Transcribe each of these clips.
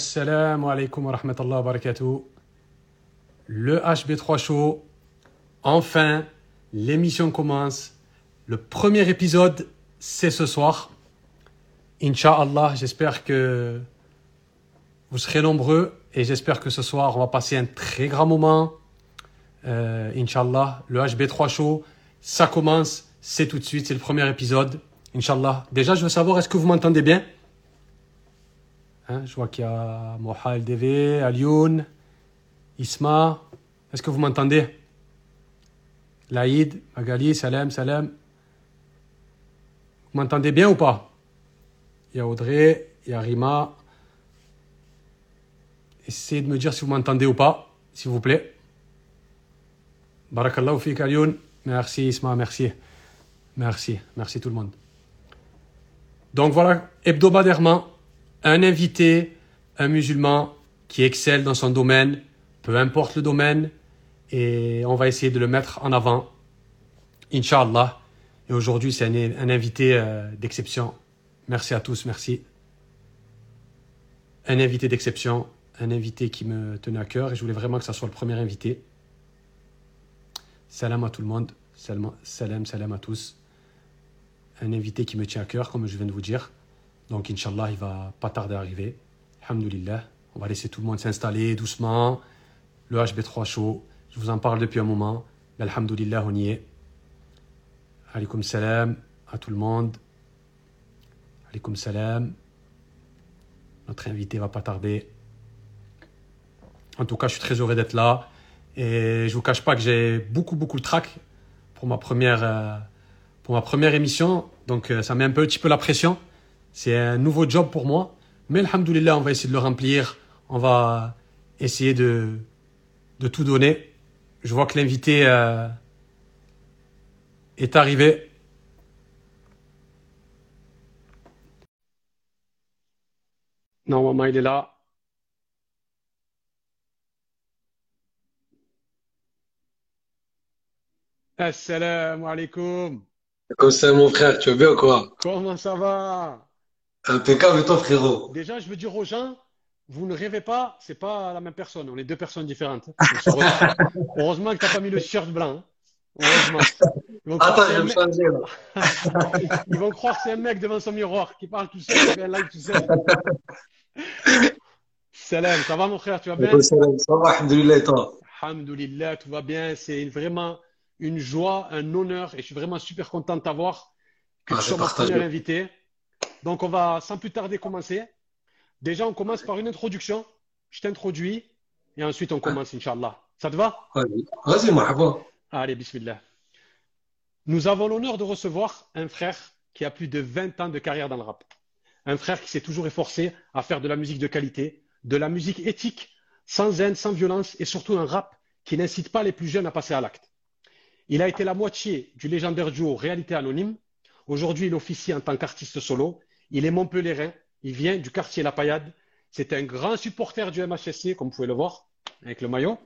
Assalamu alaikum wa rahmatullahi wa barakatuh. Le HB3 Show. Enfin, l'émission commence. Le premier épisode, c'est ce soir. Inch'Allah, j'espère que vous serez nombreux et j'espère que ce soir, on va passer un très grand moment. Euh, Inch'Allah, le HB3 Show, ça commence, c'est tout de suite, c'est le premier épisode. Inch'Allah. Déjà, je veux savoir, est-ce que vous m'entendez bien? Hein, je vois qu'il y a Moha LDV, Alioun, Isma. Est-ce que vous m'entendez? Laïd, Magali, Salem, Salem. Vous m'entendez bien ou pas? Il y a Audrey, il y a Rima. Essayez de me dire si vous m'entendez ou pas, s'il vous plaît. Barakallahu fik Alioun. Merci Isma, merci. Merci, merci tout le monde. Donc voilà, hebdomadairement, un invité, un musulman qui excelle dans son domaine, peu importe le domaine, et on va essayer de le mettre en avant, Inch'Allah. Et aujourd'hui, c'est un, invité euh, d'exception. Merci à tous, merci. Un invité d'exception, un invité qui me tenait à cœur, et je voulais vraiment que ça soit le premier invité. Salam à tout le monde, salam, salam, salam à tous. Un invité qui me tient à cœur, comme je viens de vous dire. Donc, Inch'Allah, il va pas tarder à arriver. Alhamdulillah. On va laisser tout le monde s'installer doucement. Le HB3 chaud. Je vous en parle depuis un moment. Mais Alhamdulillah, on y est. Alaykoum salam à tout le monde. Alaykoum salam. Notre invité va pas tarder. En tout cas, je suis très heureux d'être là. Et je vous cache pas que j'ai beaucoup, beaucoup de trac pour ma première, euh, pour ma première émission. Donc, euh, ça met un petit peu la pression. C'est un nouveau job pour moi. Mais alhamdoulilah, on va essayer de le remplir. On va essayer de, de tout donner. Je vois que l'invité euh, est arrivé. Normalement, il est là. Assalamu alaikum. Comme ça, mon frère, tu vas bien ou quoi? Comment ça va? Impeccable, toi, frérot. Déjà, je veux dire aux gens, vous ne rêvez pas, c'est pas la même personne. On est deux personnes différentes. Heureusement que t'as pas mis le t-shirt blanc. hein. Heureusement. Ils vont croire Attends, je vais me changer là. Ils vont croire que c'est un mec devant son miroir qui parle tout seul, qui fait un live tout seul. Salam, ça va mon frère, tu vas bien? Salam, Ça va, alhamdoulilah, toi? Alhamdulillah, tout va bien. C'est vraiment une joie, un honneur et je suis vraiment super content de t'avoir, que Ah, tu sois mon premier invité. Donc on va sans plus tarder commencer. Déjà, on commence par une introduction. Je t'introduis et ensuite on commence, Inch'Allah. Ça te va? Vas-y, marhaba. Allez, bismillah. Nous avons l'honneur de recevoir un frère qui a plus de 20 ans de carrière dans le rap. Un frère qui s'est toujours efforcé à faire de la musique de qualité, de la musique éthique, sans haine, sans violence et surtout un rap qui n'incite pas les plus jeunes à passer à l'acte. Il a été la moitié du légendaire duo Réalité Anonyme. Aujourd'hui, il officie en tant qu'artiste solo. Il est montpelliérain. Il vient du quartier La Paillade. C'est un grand supporter du MHSC, comme vous pouvez le voir, avec le maillot.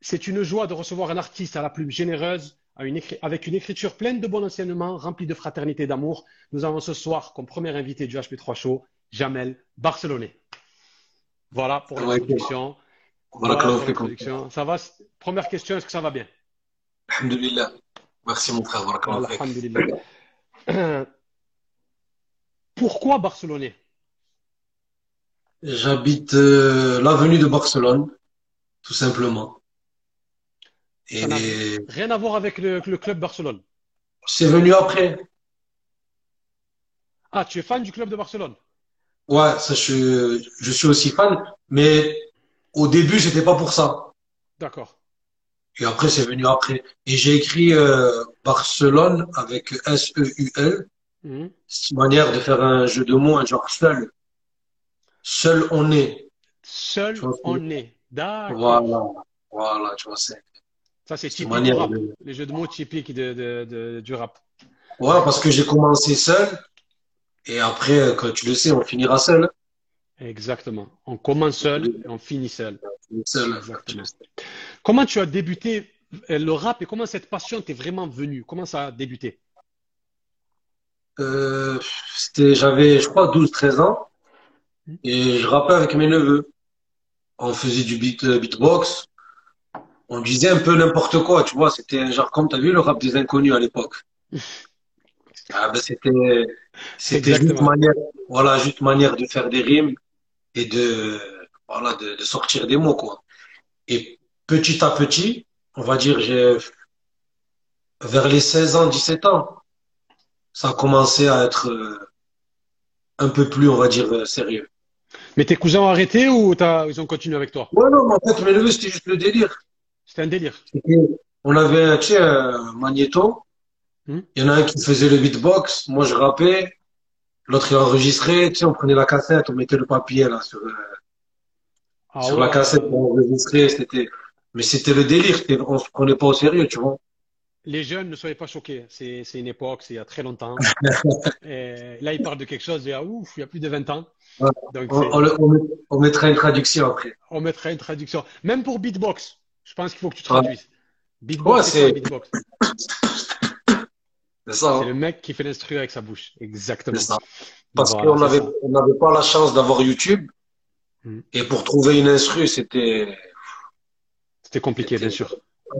C'est une joie de recevoir un artiste à la plume généreuse, une avec une écriture pleine de bon enseignement, remplie de fraternité et d'amour. Nous avons ce soir comme premier invité du HP3 Show, Jamel Barcelonais. Voilà pour Ouais, l'introduction. Voilà, pour. Ça va? Première question, est-ce que ça va bien? Alhamdoulilah. Merci, mon frère. Voilà. Alhamdulillah. Pourquoi Barcelonais? J'habite euh, l'avenue de Barcelone, tout simplement. Ça rien à voir avec le, le club Barcelone. c'est venu après. Ah, tu es fan du club de Barcelone? Ouais, ça, je, je suis aussi fan, mais au début, c'était pas pour ça. D'accord. Et après, c'est venu après. Et j'ai écrit euh, Barcelone avec S-E-U-L. Mhm. C'est une manière de faire un jeu de mots, un genre seul. Seul on est. Seul on est. D'accord. Voilà. Voilà, tu vois, c'est Ça, c'est typique du rap. de... Les jeux de mots typiques de, de- de- du rap. Ouais, parce que j'ai commencé seul. Et après, euh, quand tu le sais, on finira seul. Exactement. On commence seul et on finit seul. Seul, Exactement. Comment tu as débuté euh, le rap et comment cette passion t'est vraiment venue? Comment ça a débuté? Euh, j'avais, je crois, 12, 13 ans. et je rappais avec mes neveux. On faisait du beat, euh, beatbox. On disait un peu n'importe quoi, tu vois. C'était un genre, comme t'as vu le rap des inconnus à l'époque. Ah ben c'était, c'était juste manière, voilà, juste manière de faire des rimes et de, voilà, de, de sortir des mots, quoi. Et petit à petit, on va dire, j'ai, vers les 16 ans, 17 ans, ça a commencé à être euh, un peu plus, on va dire, euh, sérieux. Mais tes cousins ont arrêté ou ils ont continué avec toi? Ouais, non, mais en fait, mes neveux, c'était juste le délire. C'était un délire. On avait, tu sais, un magnéto. Hmm? Il y en a un qui faisait le beatbox. Moi, je rappais. L'autre, il enregistrait. Tu sais, on prenait la cassette, on mettait le papier, là, sur, euh, Ah sur la cassette pour enregistrer. C'était, mais c'était le délire. On se prenait pas au sérieux, tu vois. Les jeunes, ne soyez pas choqués. C'est, une époque, c'est il y a très longtemps. Et là, ils parlent de quelque chose il y a, ouf, il y a plus de 20 ans. Ouais. Donc, On, on, le- on met- on mettra une traduction après. on mettra une traduction. Même pour beatbox, je pense qu'il faut que tu Ouais, traduises. Ouais, Beatbox, un c'est, beatbox? c'est ça, C'est hein. le mec qui fait l'instru avec sa bouche. Exactement. ça. Parce Voilà, qu'on n'avait pas la chance d'avoir YouTube. Hmm. Et pour trouver une instru, c'était, C'était compliqué, bien sûr.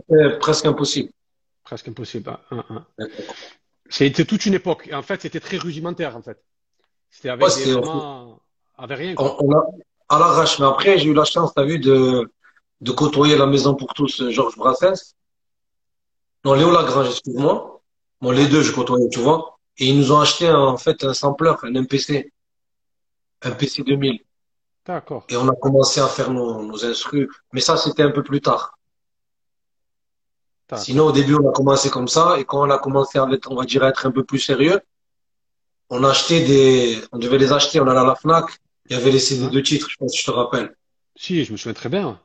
c'était presque impossible. Presque impossible. hein, hein, hein. C'était toute une époque. En fait, c'était très rudimentaire, en fait. C'était avec Ouais, vraiment, avec rien, on, quoi. on a, à l'arrache. Mais après, j'ai eu la chance, t'as vu, de, de côtoyer la maison pour tous, euh, Georges Brassens. Non, Léo Lagrange, excuse-moi. Bon, les deux, je côtoyais, tu vois. Et ils nous ont acheté, en fait, un sampler, un MPC, un PC 2000. D'accord. Et on a commencé à faire nos, nos instrus. Mais ça, c'était un peu plus tard. Sinon, au début, on a commencé comme ça. Et quand on a commencé à être, on va dire, à être un peu plus sérieux, on a acheté des, on devait les acheter, on allait à la Fnac. Il y avait les CD de titres, je pense je te rappelle. Si, je me souviens très bien.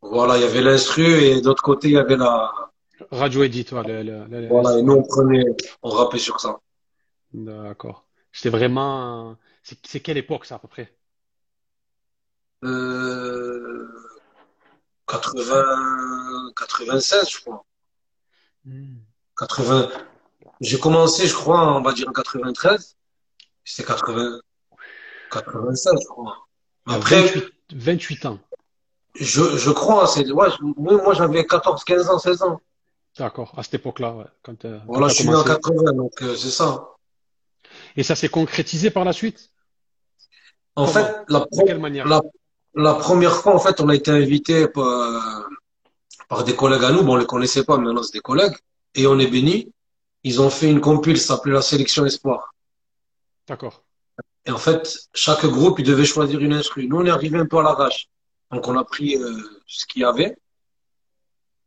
Voilà, il y avait l'instru et d'autre côté, il y avait la, Radio Edit, ouais, le, le, voilà, et nous, on prenait, on rappait sur ça. D'accord. C'était vraiment. C'est quelle époque, ça, à peu près? Euh, 80, 96, je crois. Hmm. 80, j'ai commencé, je crois, on va dire en 93. C'était 80, 96, je crois. Après, 28, 28 ans. je, je crois, c'est, ouais, moi, moi, j'avais 14, 15 ans, 16 ans. D'accord. À cette époque-là, ouais, quand, euh, quand Voilà, je suis né en commencé. 80, donc, euh, c'est ça. Et ça s'est concrétisé par la suite? En Comment? fait, la, De pro- quelle manière? la, la première fois, en fait, on a été invité par, par des collègues à nous. Bon, on les connaissait pas, mais maintenant c'est des collègues. Et on est bénis. Ils ont fait une compile, ça s'appelait la Sélection Espoir. D'accord. Et en fait, chaque groupe, il devait choisir une instru. Nous, on est arrivé un peu à l'arrache. Donc, on a pris euh, ce qu'il y avait.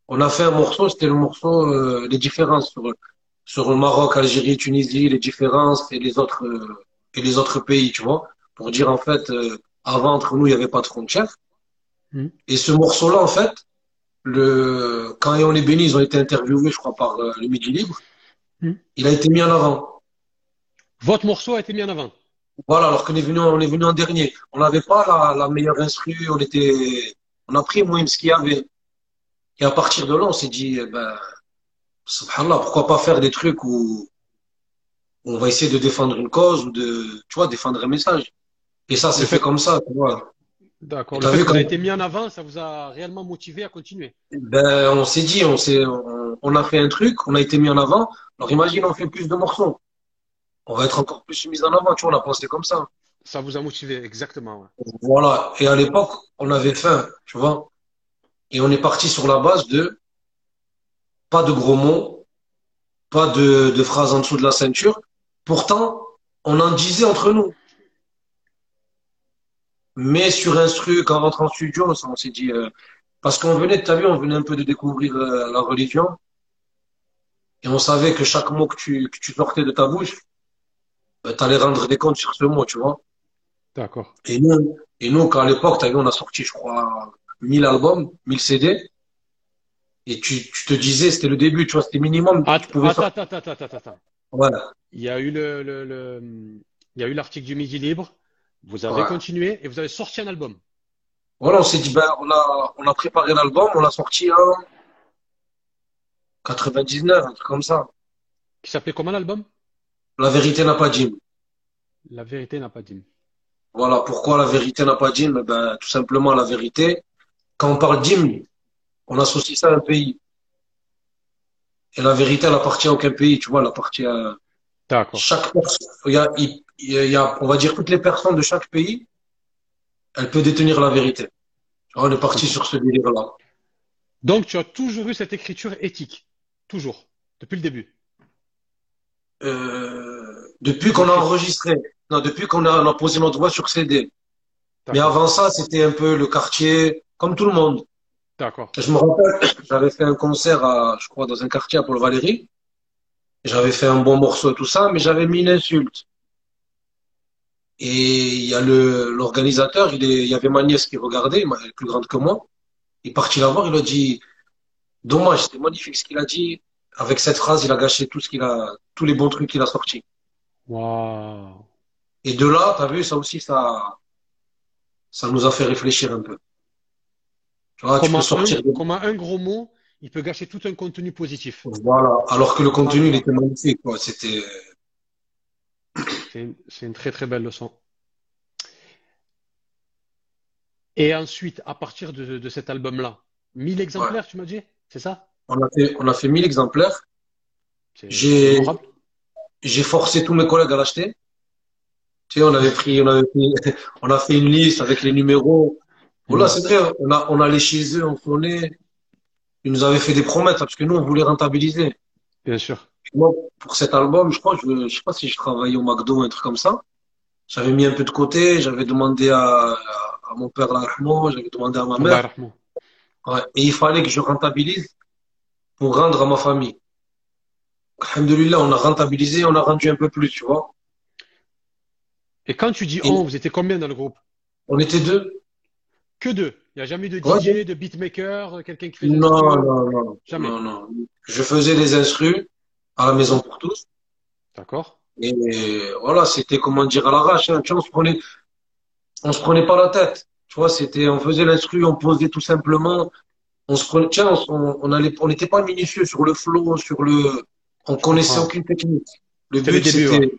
On a fait un morceau, c'était le morceau, euh, les différences sur, sur le Maroc, Algérie, Tunisie, les différences et les autres, euh, et les autres pays, tu vois. Pour dire, en fait, euh, avant, entre nous, il n'y avait pas de frontières. Hmm. Et ce morceau-là, en fait, le, quand on est béni, ils ont été interviewés, je crois, par euh, le Midi Libre. Hmm. Il a été mis en avant. Votre morceau a été mis en avant. Voilà, alors qu'on est venu, on est venu en dernier. On n'avait pas la, la meilleure instru, on était, on a pris moins ce qu'il y avait. Et à partir de là, on s'est dit, eh ben, subhanallah, pourquoi pas faire des trucs où, où on va essayer de défendre une cause ou de, tu vois, défendre un message. Et ça, c'est fait comme ça, tu vois. d'accord. Le fait comme, été mis en avant, ça vous a réellement motivé à continuer? ben, on s'est dit, on s'est, on, on a fait un truc, on a été mis en avant. Alors imagine, on fait plus de morceaux. On va être encore plus mis en avant, tu vois, on a pensé comme ça. Ça vous a motivé, exactement. ouais. Voilà. Et à l'époque, on avait faim, tu vois. Et on est parti sur la base de pas de gros mots, pas de, de phrases en dessous de la ceinture. Pourtant, on en disait entre nous. Mais sur instru, quand on rentre en studio, on s'est dit, euh, parce qu'on venait, t'as vu, on venait un peu de découvrir euh, la religion, et on savait que chaque mot que tu, que tu sortais de ta bouche, ben, t'allais rendre des comptes sur ce mot, tu vois. D'accord. Et nous, et nous, quand à l'époque, t'as vu, on a sorti, je crois, 1000 albums, 1000 CD, et tu, tu te disais, c'était le début, tu vois, c'était minimum, tu Att- pouvais Attends, sortir. attends, attends, attends, attends. Voilà. Il y a eu le, le, le- il y a eu l'article du Midi Libre. Vous avez Ouais. continué et vous avez sorti un album Voilà, on s'est dit, ben, on a, on a préparé l'album, on l'a sorti en 99, un truc comme ça. qui s'appelait comment l'album? La vérité n'a pas dit. La vérité n'a pas dit. Voilà, pourquoi la vérité n'a pas d'hymne ben, Tout simplement la vérité. Quand on parle d'hymne, on associe ça à un pays. Et la vérité, elle appartient à aucun pays, tu vois, elle appartient à D'accord. chaque personne. Il y a, il y a, on va dire, toutes les personnes de chaque pays, elles peuvent détenir la vérité. On est parti sur ce délire-là. Donc, tu as toujours eu cette écriture éthique. Toujours. Depuis le début. Euh, depuis qu'on a enregistré, non, depuis qu'on a, on a posé notre voix sur CD. Mais avant ça, c'était un peu le quartier, comme tout le monde. D'accord. Je me rappelle, j'avais fait un concert à, je crois, dans un quartier à Paul-Valéry. J'avais fait un bon morceau et tout ça, mais j'avais mis une insulte. Et il y a le, l'organisateur, il, est, il y avait ma nièce qui regardait, elle est plus grande que moi. Il est parti la voir, il a dit, dommage, c'était magnifique ce qu'il a dit. Avec cette phrase, il a gâché tout ce qu'il a, tous les bons trucs qu'il a sortis. Waouh. Et de là, t'as vu, ça aussi, ça, ça nous a fait réfléchir un peu. Tu vois, tu Comment peux sortir un, de- comment un gros mot, il peut gâcher tout un contenu positif. Voilà. Alors que le contenu, il était magnifique, quoi. C'était, C'est une, très très belle leçon. Et ensuite, à partir de, de cet album-là, 1000 exemplaires, tu m'as dit? C'est ça? on a fait, on a fait 1000 exemplaires. J'ai, forcé tous mes collègues à l'acheter. Tu sais, on avait pris, on avait on a fait une liste avec les numéros. Voilà, Mhm. c'est vrai, on a, on allait chez eux, on sonnait. Ils nous avaient fait des promesses, parce que nous, on voulait rentabiliser. Bien sûr. Moi, pour cet album, je crois, je, je sais pas si je travaillais au McDo ou un truc comme ça. J'avais mis un peu de côté, j'avais demandé à, à, à mon père l'argent, j'avais demandé à ma mère. Ouais. Et il fallait que je rentabilise pour rendre à ma famille. Alhamdulillah, on a rentabilisé, on a rendu un peu plus, tu vois. Et quand tu dis on, vous étiez combien dans le groupe? On était deux. Que deux. Il n'y a jamais eu de Ouais. DJ, de beatmaker, quelqu'un qui fait des Non, instruments? non, non. Jamais. Non, non. Je faisais des instrus à la maison pour tous. D'accord? Et voilà, c'était comment dire à l'arrache. Hein. Tu vois, on se prenait, on se prenait pas la tête. Tu vois, c'était, on faisait l'instru, on posait tout simplement. On se prenait, tiens, on, on allait, on n'était pas minutieux sur le flow, sur le, on connaissait aucune technique. Le but, c'était,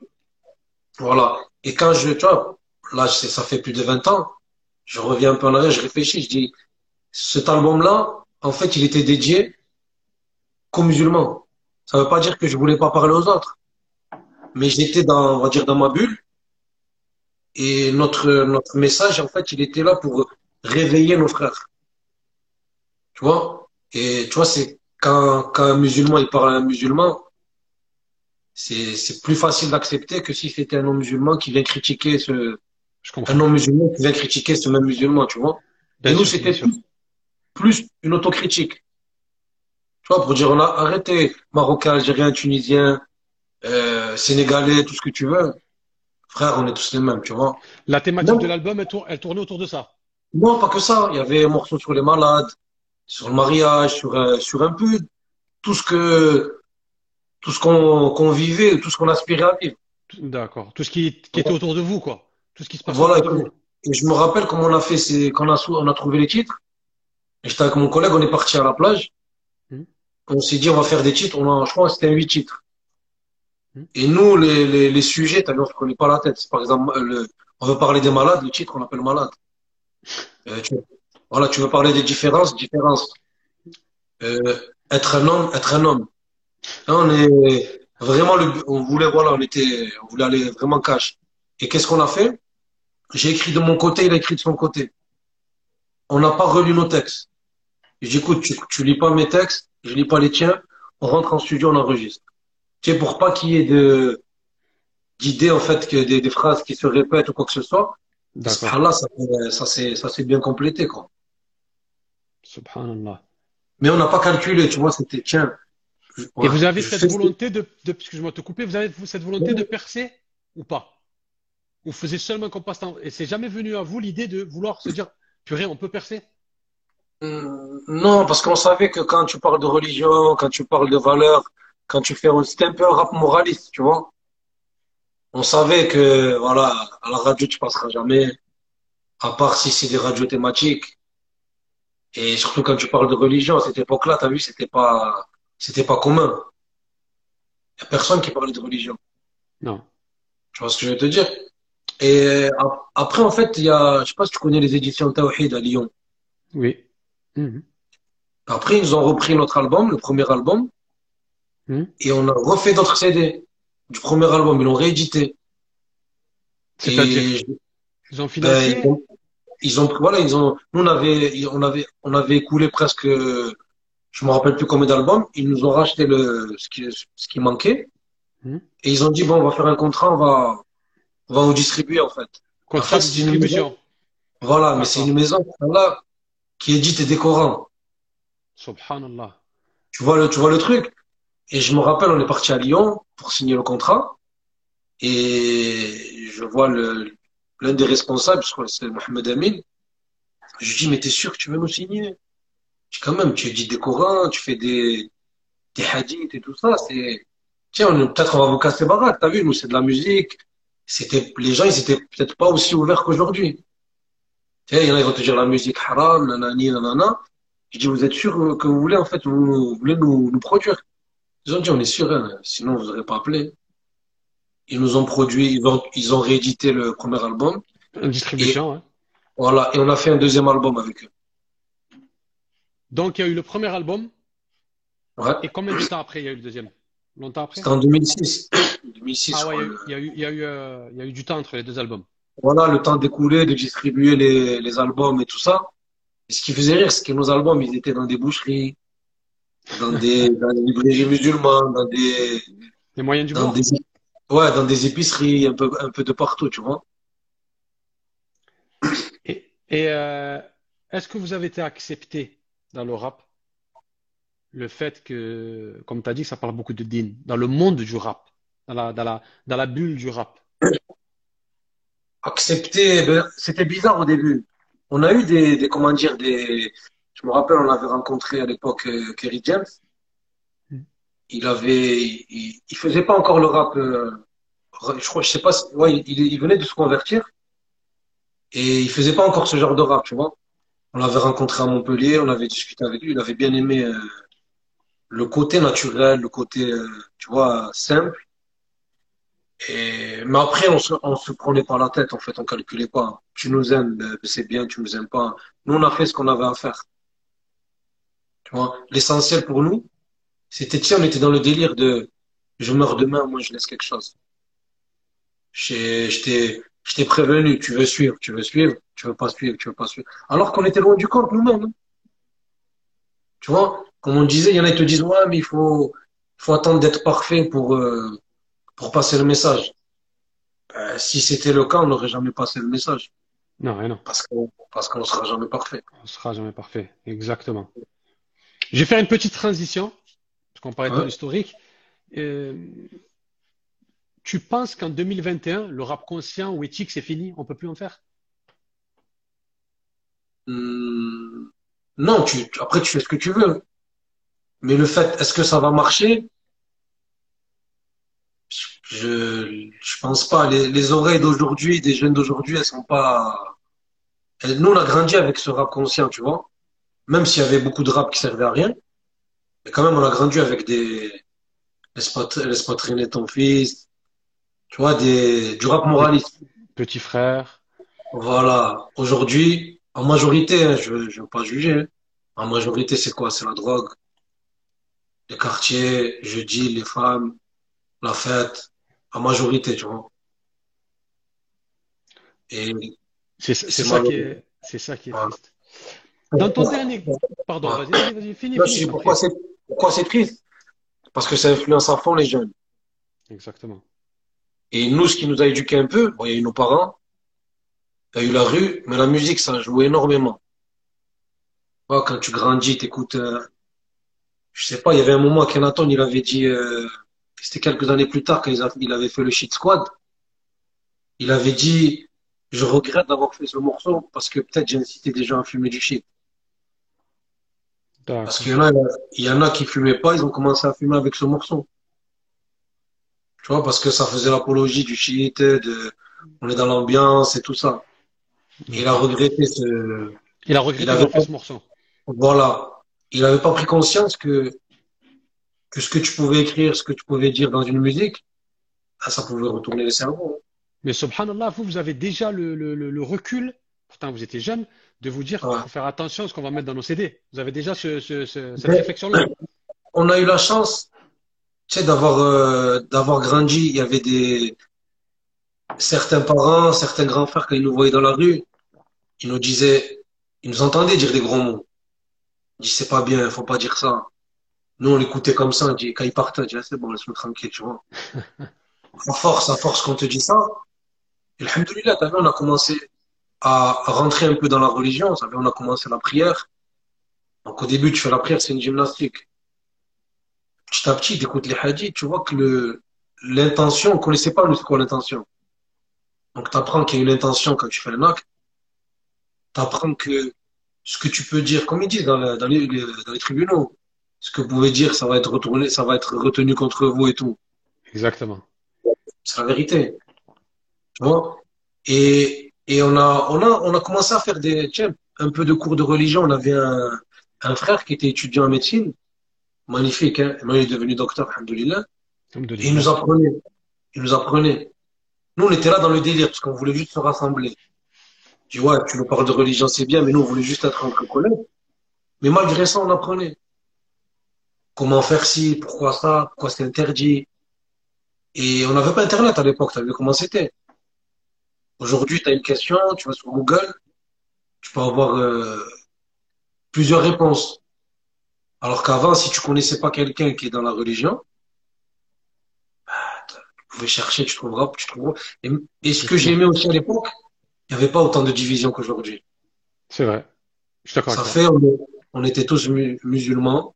voilà. Et quand je, tu vois, là, ça fait plus de 20 ans. Je reviens un peu en arrière, je réfléchis, je dis, cet album-là, en fait, il était dédié qu'aux musulmans. Ça veut pas dire que je voulais pas parler aux autres. Mais j'étais dans, on va dire, dans ma bulle. Et notre, notre message, en fait, il était là pour réveiller nos frères. Tu vois? Et tu vois, c'est quand, quand un musulman, il parle à un musulman, c'est, c'est plus facile d'accepter que si c'était un non-musulman qui vient critiquer ce, un non-musulman qui vient critiquer ce même musulman, tu vois? Et nous, c'était plus une autocritique. Tu vois, pour dire, on a arrêté Marocain, Algérien, Tunisien, euh, Sénégalais, tout ce que tu veux. Frère, on est tous les mêmes, tu vois. La thématique Non. de l'album, elle, tour- elle tournait autour de ça. Non, pas que ça. Il y avait un morceau sur les malades, sur le mariage, sur, euh, sur un peu tout ce que, tout ce qu'on vivait, tout ce qu'on aspirait à vivre. D'accord. Tout ce qui, qui était autour de vous, quoi. Tout ce qui se passe Voilà. autour de vous. Et je me rappelle comment on a fait, c'est quand on a, on a trouvé les titres. J'étais avec mon collègue, on est parti à la plage. On s'est dit, on va faire des titres. On a, je crois c'était huit titres. Mhm. Et nous, les, les, les sujets, t'as vu, on se prenait pas la tête. Par exemple, le, on veut parler des malades, le titre, on l'appelle malade. Euh, tu, voilà, tu veux parler des différences, différences. Euh, être un homme, être un homme. Là, on est vraiment le, on voulait, voilà, on était, on voulait aller vraiment cash. Et qu'est-ce qu'on a fait? J'ai écrit de mon côté, il a écrit de son côté. On n'a pas relu nos textes. Je dis, écoute, tu, tu lis pas mes textes, je lis pas les tiens, on rentre en studio, on enregistre. Tu sais, pour pas qu'il y ait de, d'idées, en fait, que des, des phrases qui se répètent ou quoi que ce soit. Là, ça, ça s'est, ça s'est bien complété, quoi. Subhanallah. Mais on n'a pas calculé, tu vois, c'était, tiens. Et vous avez cette volonté de, de, excuse-moi te couper, vous avez cette volonté de percer ou pas? Ou vous faisiez seulement qu'on passe temps, et c'est jamais venu à vous l'idée de vouloir se dire, purée, on peut percer? Hum, Non, parce qu'on savait que quand tu parles de religion, quand tu parles de valeurs, quand tu fais, c'était un peu un rap moraliste, tu vois. On savait que, voilà, à la radio, tu passeras jamais, à part si c'est des radios thématiques. Et surtout quand tu parles de religion, à cette époque-là, t'as vu, c'était pas, c'était pas commun. Il y a personne qui parlait de religion. Non. Tu vois ce que je veux te dire? Et après, en fait, il y a, je sais pas si tu connais les éditions Tawhid à Lyon. Oui. Mhm. Après, ils ont repris notre album, le premier album, Mhm. et on a refait d'autres CD du premier album. Ils l'ont réédité. C'est-à-dire, ils ont ben, financé. ils ont, ils ont, voilà, ils ont, nous on avait, on avait, on avait écoulé presque, je me rappelle plus combien d'albums. Ils nous ont racheté le, ce qui, ce qui manquait. Mhm. Et ils ont dit, bon, on va faire un contrat, on va, on va vous distribuer, en fait. Contrat En de fait, c'est une distribution. Voilà, mais c'est une maison, là, qui édite des Corans. Subhanallah. Tu vois le, tu vois le truc? Et je me rappelle, on est parti à Lyon pour signer le contrat. Et je vois l'un des responsables, je crois que c'est Mohamed Amin. Je lui dis, mais t'es sûr que tu veux nous signer? Je dis, quand même, tu édites des Corans, tu fais des, des hadiths et tout ça, c'est, tiens, peut-être on va vous casser baraque, t'as vu, nous, c'est de la musique. C'était, les gens, ils étaient peut-être pas aussi ouverts qu'aujourd'hui. Sais, il y en a, ils vont te dire la musique haram, nanani, nanana. Je dis, vous êtes sûr que vous voulez, en fait, vous, vous voulez nous, nous produire? Ils ont dit, on est sûr, hein, sinon vous n'aurez pas appelé. Ils nous ont produit, ils ont, ils ont réédité le premier album. Une Et distribution, hein. voilà, et on a fait un deuxième album avec eux. Donc, il y a eu le premier album. Ouais. Et combien de temps après il y a eu le deuxième? Longtemps après? C'était en 2006. 2006, je Ah ouais, il y a eu, il y a eu, il y a eu, euh, il y a eu du temps entre les deux albums. Voilà, le temps d'écouler, de distribuer les, les albums et tout ça. Et ce qui faisait rire, c'est que nos albums, ils étaient dans des boucheries, dans des, dans des librairies musulmanes, dans des, Les moyens du dans bord. des, ouais, dans des épiceries, un peu, un peu de partout, tu vois. Et, et euh, est-ce que vous avez été accepté dans le rap? Le fait que, comme tu as dit, ça parle beaucoup de din, dans le monde du rap, dans la, dans la, dans la bulle du rap. Accepter, ben, c'était bizarre au début. On a eu des, comment dire, des, je me rappelle, on avait rencontré à l'époque euh, Kerry James. Il avait, il, faisait pas encore le rap, euh, je crois, je sais pas, ouais, il, venait de se convertir et il faisait pas encore ce genre de rap, tu vois. On l'avait rencontré à Montpellier, on avait discuté avec lui, il avait bien aimé euh, le côté naturel, le côté, tu vois, simple. Et, mais après, on se, on se prenait pas la tête, en fait, on calculait pas. Tu nous aimes, ben, c'est bien, tu nous aimes pas. Nous, on a fait ce qu'on avait à faire. Tu vois, l'essentiel pour nous, c'était, tiens, on était dans le délire de, je meurs demain, moi, je laisse quelque chose. Je t'ai, prévenu, tu veux suivre, tu veux suivre, tu veux pas suivre, tu veux pas suivre. Alors qu'on était loin du compte nous-mêmes. hein. Tu vois, comme on disait, il y en a qui te disent, ouais, mais il faut, faut attendre d'être parfait pour, euh, pour passer le message. Ben, si c'était le cas, on n'aurait jamais passé le message. Non, non. Parce qu'on, parce qu'on sera jamais parfait. On sera jamais parfait. Exactement. Je vais faire une petite transition, parce qu'on parlait de ton Ouais. historique. Euh, tu penses qu'en 2021, le rap conscient ou éthique, c'est fini? On peut plus en faire? Hum, non, tu- après, tu fais ce que tu veux. Mais le fait, est-ce que ça va marcher? Je, je pense pas. Les, les oreilles d'aujourd'hui, des jeunes d'aujourd'hui, elles sont pas, elles- nous, on a grandi avec ce rap conscient, tu vois. Même s'il y avait beaucoup de rap qui servait à rien. Mais quand même, on a grandi avec des, laisse pas, laisse pas traîner ton fils. Tu vois, des, du rap moraliste. Petit frère. Voilà. Aujourd'hui, en majorité, hein, je je veux pas juger. hein. En majorité, c'est quoi? C'est la drogue, les quartiers, jeudi, les femmes, la fête. En majorité, tu vois. Et C'est ça qui est, c'est ça qui est triste. Dans ton dernier, pardon, vas-y, vas-y, finis, pourquoi c'est, pourquoi c'est triste? Parce que ça influence à fond les jeunes. Exactement. Et nous, ce qui nous a éduqués un peu, bon, il y a eu nos parents, il y a eu la rue, mais la musique, ça a joué énormément. Quand tu grandis, t'écoutes, euh, je sais pas, il y avait un moment qu'Anaton, il avait dit, euh, c'était quelques années plus tard, quand il a- il avait fait le Shit Squad, il avait dit, je regrette d'avoir fait ce morceau parce que peut-être j'ai incité des gens à fumer du shit. Parce qu'il y en a, il y en a qui fumaient pas, ils ont commencé à fumer avec ce morceau. Tu vois, parce que ça faisait l'apologie du shit, de, on est dans l'ambiance et tout ça. Et il a regretté ce, Il a regretté d'avoir fait ce morceau. voilà. Il avait pas pris conscience que, que ce que tu pouvais écrire, ce que tu pouvais dire dans une musique, ah, ça pouvait retourner les cerveaux. hein. Mais subhanallah, vous, vous avez déjà le, le, le, le recul, pourtant vous étiez jeune, de vous dire qu'il faut faire attention à ce qu'on va mettre dans nos CD. Vous avez déjà ce, ce, ce- cette réflexion-là? on a eu la chance, tu sais, d'avoir euh, d'avoir grandi. Il y avait des certains parents, certains grands frères quand ils nous voyaient dans la rue, ils nous disaient, ils nous entendaient dire des gros mots. Ils disaient c'est pas bien, faut pas dire ça. Nous on l'écoutait comme ça. On dit quand ils partaient, on dit ah, c'est bon, laisse-moi tranquille, tu vois. À force, à force qu'on te dit ça, et alhamdoulilah, t'as vu, on a commencé à rentrer un peu dans la religion. Ça fait, on a commencé la prière. Donc au début, tu fais la prière, c'est une gymnastique. Petit à petit, tu écoutes les hadiths, tu vois que le l'intention, on connaissait pas nous c'est quoi l'intention? Donc tu apprends qu'il y a une intention quand tu fais le acte. Tu apprends que ce que tu peux dire, comme ils disent dans, la- dans, les, les- dans les tribunaux, ce que vous pouvez dire, ça va être retourné, ça va être retenu contre vous et tout. Exactement. C'est la vérité. Tu vois? Et, et on a, on a, on a commencé à faire des, tiens, un peu de cours de religion. On avait un, un frère qui était étudiant en médecine. Magnifique, hein? Maintenant, il est devenu docteur, alhamdoulilah. Il nous apprenait. Il nous apprenait. Nous, on était là dans le délire, parce qu'on voulait juste se rassembler. Tu vois, tu nous parles de religion, c'est bien, mais nous, on voulait juste être entre collègues. Mais malgré ça, on apprenait. Comment faire ci, pourquoi ça, pourquoi c'est interdit. Et on n'avait pas Internet à l'époque, tu vu comment c'était. Aujourd'hui, tu as une question, tu vas sur Google, tu peux avoir euh, plusieurs réponses. Alors qu'avant, si tu connaissais pas quelqu'un qui est dans la religion, tu pouvais chercher, tu trouveras, tu trouveras. Et, et ce que j'ai aimé aussi à l'époque, il n'y avait pas autant de divisions qu'aujourd'hui. C'est vrai. Je suis d'accord Ça fait, on, on était tous mu- musulmans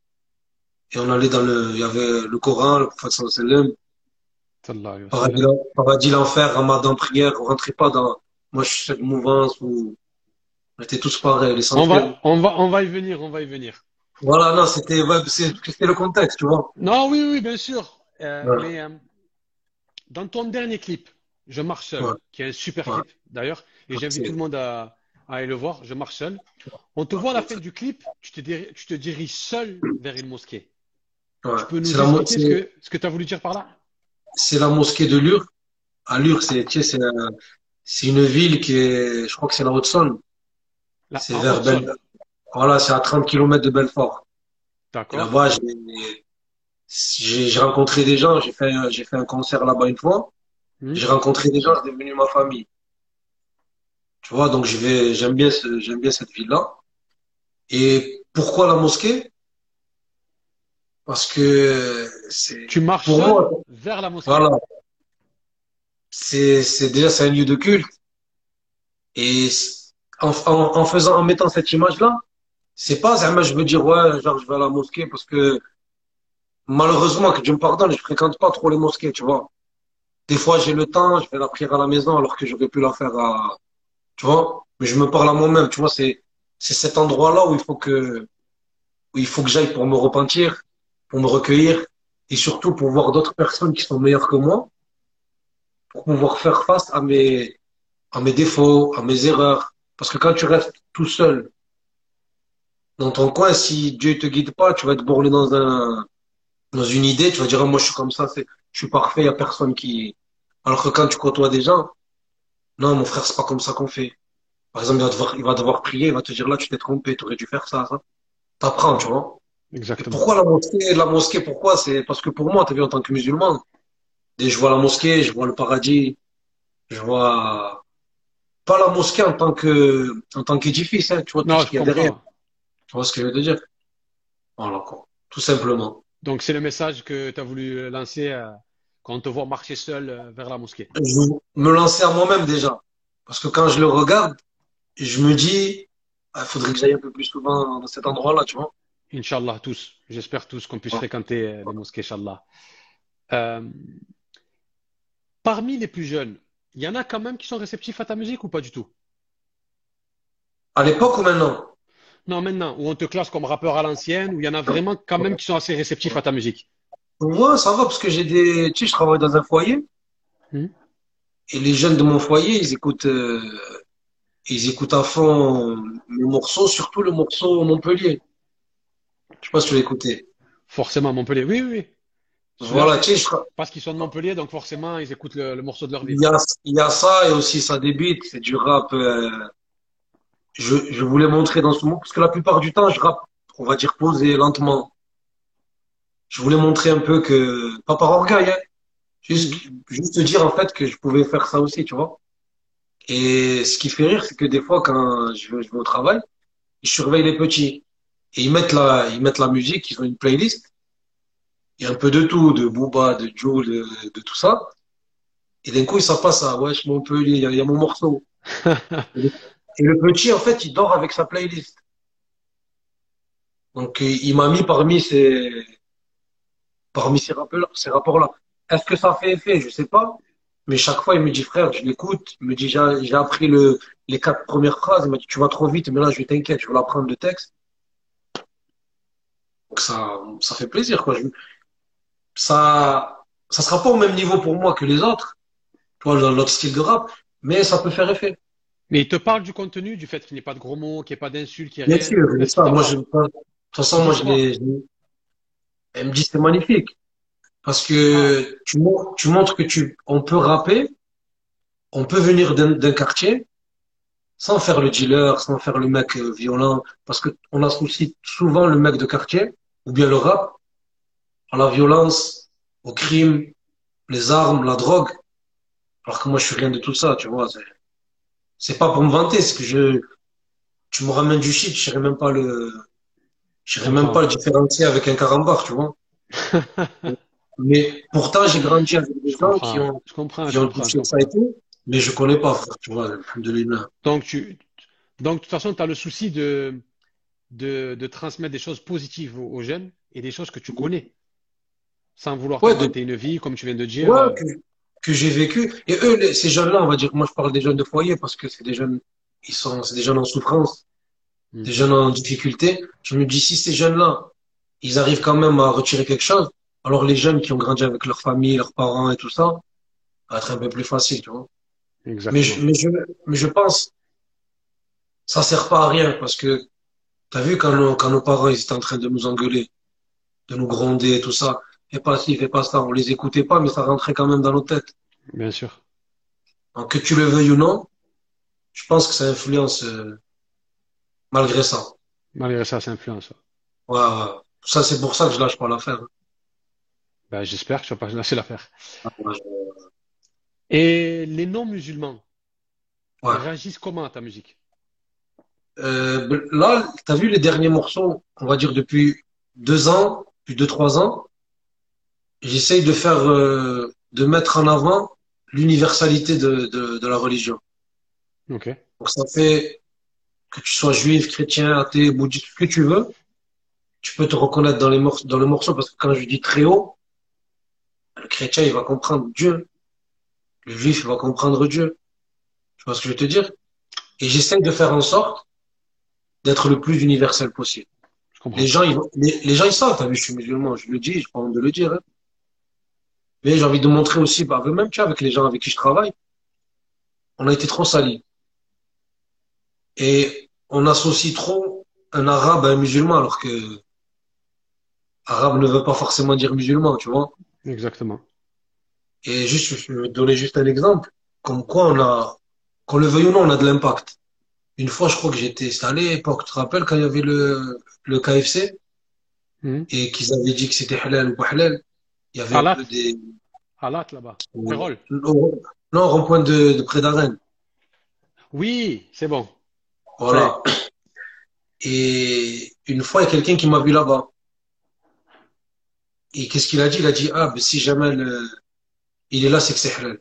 et on allait dans le, il y avait le Coran, le prophète sallallahu alayhi wa sallam, paradis, l'enfer, ramadan, prière, on rentrait pas dans, moi je suis cette mouvance où on était tous pareils, On l'essentiel. va, on va, on va y venir, on va y venir. Voilà, non, c'était, ouais, c'était le contexte, tu vois. Non, oui, oui, bien sûr. Euh, Ouais, mais euh, dans ton dernier clip, Je marche seul, ouais, qui est un super ouais. clip d'ailleurs, et j'invite tout le monde à, à aller le voir. Je marche seul. On te voit à la fin du clip, tu te, tu te diriges seul vers une mosquée. Ouais. Tu peux nous C'est la, mo- expliquer ce que, ce que tu as voulu dire par là? c'est la mosquée de Lure. À Lure, c'est, tu sais, c'est, un- c'est une ville qui est, je crois que c'est la Haute-Saône. C'est vers Haute-Saône. Bel, voilà, c'est à 30 kilomètres de Belfort. D'accord. là-bas, j'ai, rencontré des gens, j'ai fait, un- j'ai fait un concert là-bas une fois. Hmm. J'ai rencontré des gens, c'est devenu ma famille. Tu vois, donc je vais, j'aime bien ce, j'aime bien cette ville-là. Et pourquoi la mosquée? Parce que c'est, Tu marches pour moi, vers la mosquée. voilà, c'est, c'est déjà, c'est un lieu de culte. Et en, en, en faisant, en mettant cette image-là, c'est pas, je veux dire, ouais, genre, je vais à la mosquée parce que, malheureusement, que Dieu me pardonne, je fréquente pas trop les mosquées, tu vois. Des fois, j'ai le temps, je fais la prière à la maison alors que j'aurais pu la faire à, tu vois. Mais je me parle à moi-même, tu vois, c'est, c'est cet endroit-là où il faut que, où il faut que j'aille pour me repentir, pour me recueillir et surtout pour voir d'autres personnes qui sont meilleures que moi, pour pouvoir faire face à mes, à mes défauts, à mes erreurs. Parce que quand tu restes tout seul dans ton coin, si Dieu te guide pas, tu vas être borné dans un, dans une idée, tu vas dire, Ah, moi, je suis comme ça, je suis parfait, il y a personne qui, alors que quand tu côtoies des gens, non, mon frère, c'est pas comme ça qu'on fait. Par exemple, il va devoir, il va devoir prier, il va te dire, là, tu t'es trompé, tu aurais dû faire ça, ça. T'apprends, tu vois. Et Exactement. pourquoi la mosquée? La mosquée, pourquoi? C'est parce que pour moi, t'as vu, en tant que musulman, et je vois la mosquée, je vois le paradis, je vois pas la mosquée en tant que, en tant qu'édifice, hein, tu vois tout Non, ce je qu'il y a derrière. Tu vois ce que je veux te dire? Voilà, quoi. Tout simplement. Donc, c'est le message que tu as voulu lancer euh, quand on te voit marcher seul euh, vers la mosquée. Je me lancer à moi-même déjà. Parce que quand je le regarde, je me dis, il faudrait que j'aille un peu plus souvent dans cet endroit-là, tu vois. Inch'Allah, tous. J'espère tous qu'on puisse fréquenter euh, les mosquées, Inch'Allah. Euh, parmi les plus jeunes, il y en a quand même qui sont réceptifs à ta musique ou pas du tout? À l'époque ou maintenant? Non, maintenant, où on te classe comme rappeur à l'ancienne, où il y en a vraiment quand même qui sont assez réceptifs à ta musique. Ouais, ça va parce que j'ai des, tu sais, je travaille dans un foyer Hmm. et les jeunes de mon foyer, ils écoutent, euh, ils écoutent à fond mes morceaux, surtout le morceau Montpellier. Je sais pas si tu l'as écouté. Forcément, Montpellier. Oui, oui, oui. Voilà, tu sais, je- Parce qu'ils sont de Montpellier, donc forcément, ils écoutent le, le morceau de leur vie. il y a, il y a ça et aussi ça débite, c'est du rap. euh, je, je voulais montrer dans ce moment, parce que la plupart du temps, je rappe, on va dire posé, lentement. Je voulais montrer un peu que, pas par orgueil, hein, juste, juste dire en fait que je pouvais faire ça aussi, tu vois. Et ce qui fait rire, c'est que des fois, quand je vais, je vais au travail, je surveille les petits. Et ils mettent la, ils mettent la musique, ils ont une playlist. Il y a un peu de tout, de Booba, de Joe, de, de tout ça. Et d'un coup, ils savent pas ça. Wesh, Montpellier, il y a, il y a mon morceau. Et le et le petit, en fait, il dort avec sa playlist. Donc, il il m'a mis parmi ces, parmi ces rapports-là. Est-ce que ça fait effet? Je sais pas. Mais chaque fois, il me dit, frère, je l'écoute. Il me dit, j'ai j'ai appris le, les quatre premières phrases. Il m'a dit, tu vas trop vite, mais là, je t'inquiète, je vais l'apprendre le texte. Donc, ça, ça fait plaisir, quoi. Je- ça, ça sera pas au même niveau pour moi que les autres. Tu vois, l'autre style de rap. Mais ça peut faire effet. Mais ils te parlent du contenu, du fait qu'il n'y ait pas de gros mots, qu'il n'y ait pas d'insultes, qu'il n'y ait Bien rien. sûr, mais Est-ce ça, moi, je, de toute façon, moi, je l'ai- elle me dit, c'est magnifique. Parce que tu, tu montres que tu, on peut rapper, on peut venir d'un d'un quartier sans faire le dealer, sans faire le mec euh, violent. Parce que on associe souvent le mec de quartier, ou bien le rap, à la violence, au crime, les armes, la drogue. Alors que moi, je suis rien de tout ça, tu vois. C'est pas pour me vanter, c'est que je, tu me ramènes du shit, je saurais même pas le, je saurais même pas le différencier avec un carambar, tu vois. Mais pourtant, j'ai grandi avec des gens qui ont, je comprends, qui je ont je ça et tout, mais je connais pas, frère, tu vois, alhamdoulilah. Donc, tu, donc, de toute façon, tu as le souci de, de, de transmettre des choses positives aux, aux jeunes et des choses que tu connais, sans vouloir Ouais, de, une vie, comme tu viens de dire. ouais, euh, que, que j'ai vécu. Et eux, les- ces jeunes-là, on va dire, moi, je parle des jeunes de foyer parce que c'est des jeunes, ils sont, c'est des jeunes en souffrance, hmm. des jeunes en difficulté. Je me dis, si ces jeunes-là, ils arrivent quand même à retirer quelque chose, alors les jeunes qui ont grandi avec leur famille, leurs parents et tout ça, va être un peu plus facile, tu vois. Mais je, Exactement. mais je, mais je pense, ça sert pas à rien parce que t'as vu quand nos, quand nos parents, ils étaient en train de nous engueuler, de nous gronder et tout ça? Fais pas ci, fais pas ça. On les écoutait pas, mais ça rentrait quand même dans nos têtes. Bien sûr. Donc, que tu le veuilles ou non, je pense que ça influence, euh, malgré ça. Malgré ça, ça influence. Ouais, ouais. Ça, c'est pour ça que je lâche pas l'affaire. Ben, j'espère que tu vas pas lâcher l'affaire. Ouais, Et les non-musulmans, ouais. réagissent comment à ta musique? Euh, là, t'as vu les derniers morceaux, on va dire depuis deux ans, depuis deux, trois ans, j'essaye de faire, euh, de mettre en avant l'universalité de, de, de la religion. Ok. Donc ça fait que tu sois juif, chrétien, athée, bouddhiste, ce que tu veux, tu peux te reconnaître dans les morceaux, dans le morceau parce que quand je dis très haut, le chrétien il va comprendre Dieu, le juif il va comprendre Dieu. Tu vois ce que je veux te dire? Et j'essaye de faire en sorte d'être le plus universel possible. Les gens ils, les, les gens ils savent, t'as vu, je suis musulman, je le dis, je pas honte de le dire. hein. Mais j'ai envie de montrer aussi, bah, même tu vois, avec les gens avec qui je travaille, on a été trop salis. Et on associe trop un arabe à un musulman, alors que arabe ne veut pas forcément dire musulman, tu vois. Exactement. Et juste, je vais te donner juste un exemple, comme quoi on a, qu'on le veuille ou non, on a de l'impact. Une fois, je crois que j'étais installé, à l'époque, tu te rappelles quand il y avait le, le KFC Mhm. et qu'ils avaient dit que c'était halal ou pas halal, il y avait des, Halat là-bas. Non, non, rond-point de, de près d'Arène. Oui, c'est bon. Voilà. Et une fois, il y a quelqu'un qui m'a vu là-bas. Et qu'est-ce qu'il a dit? Il a dit, ah, ben, si jamais le- il est là, c'est que c'est halal.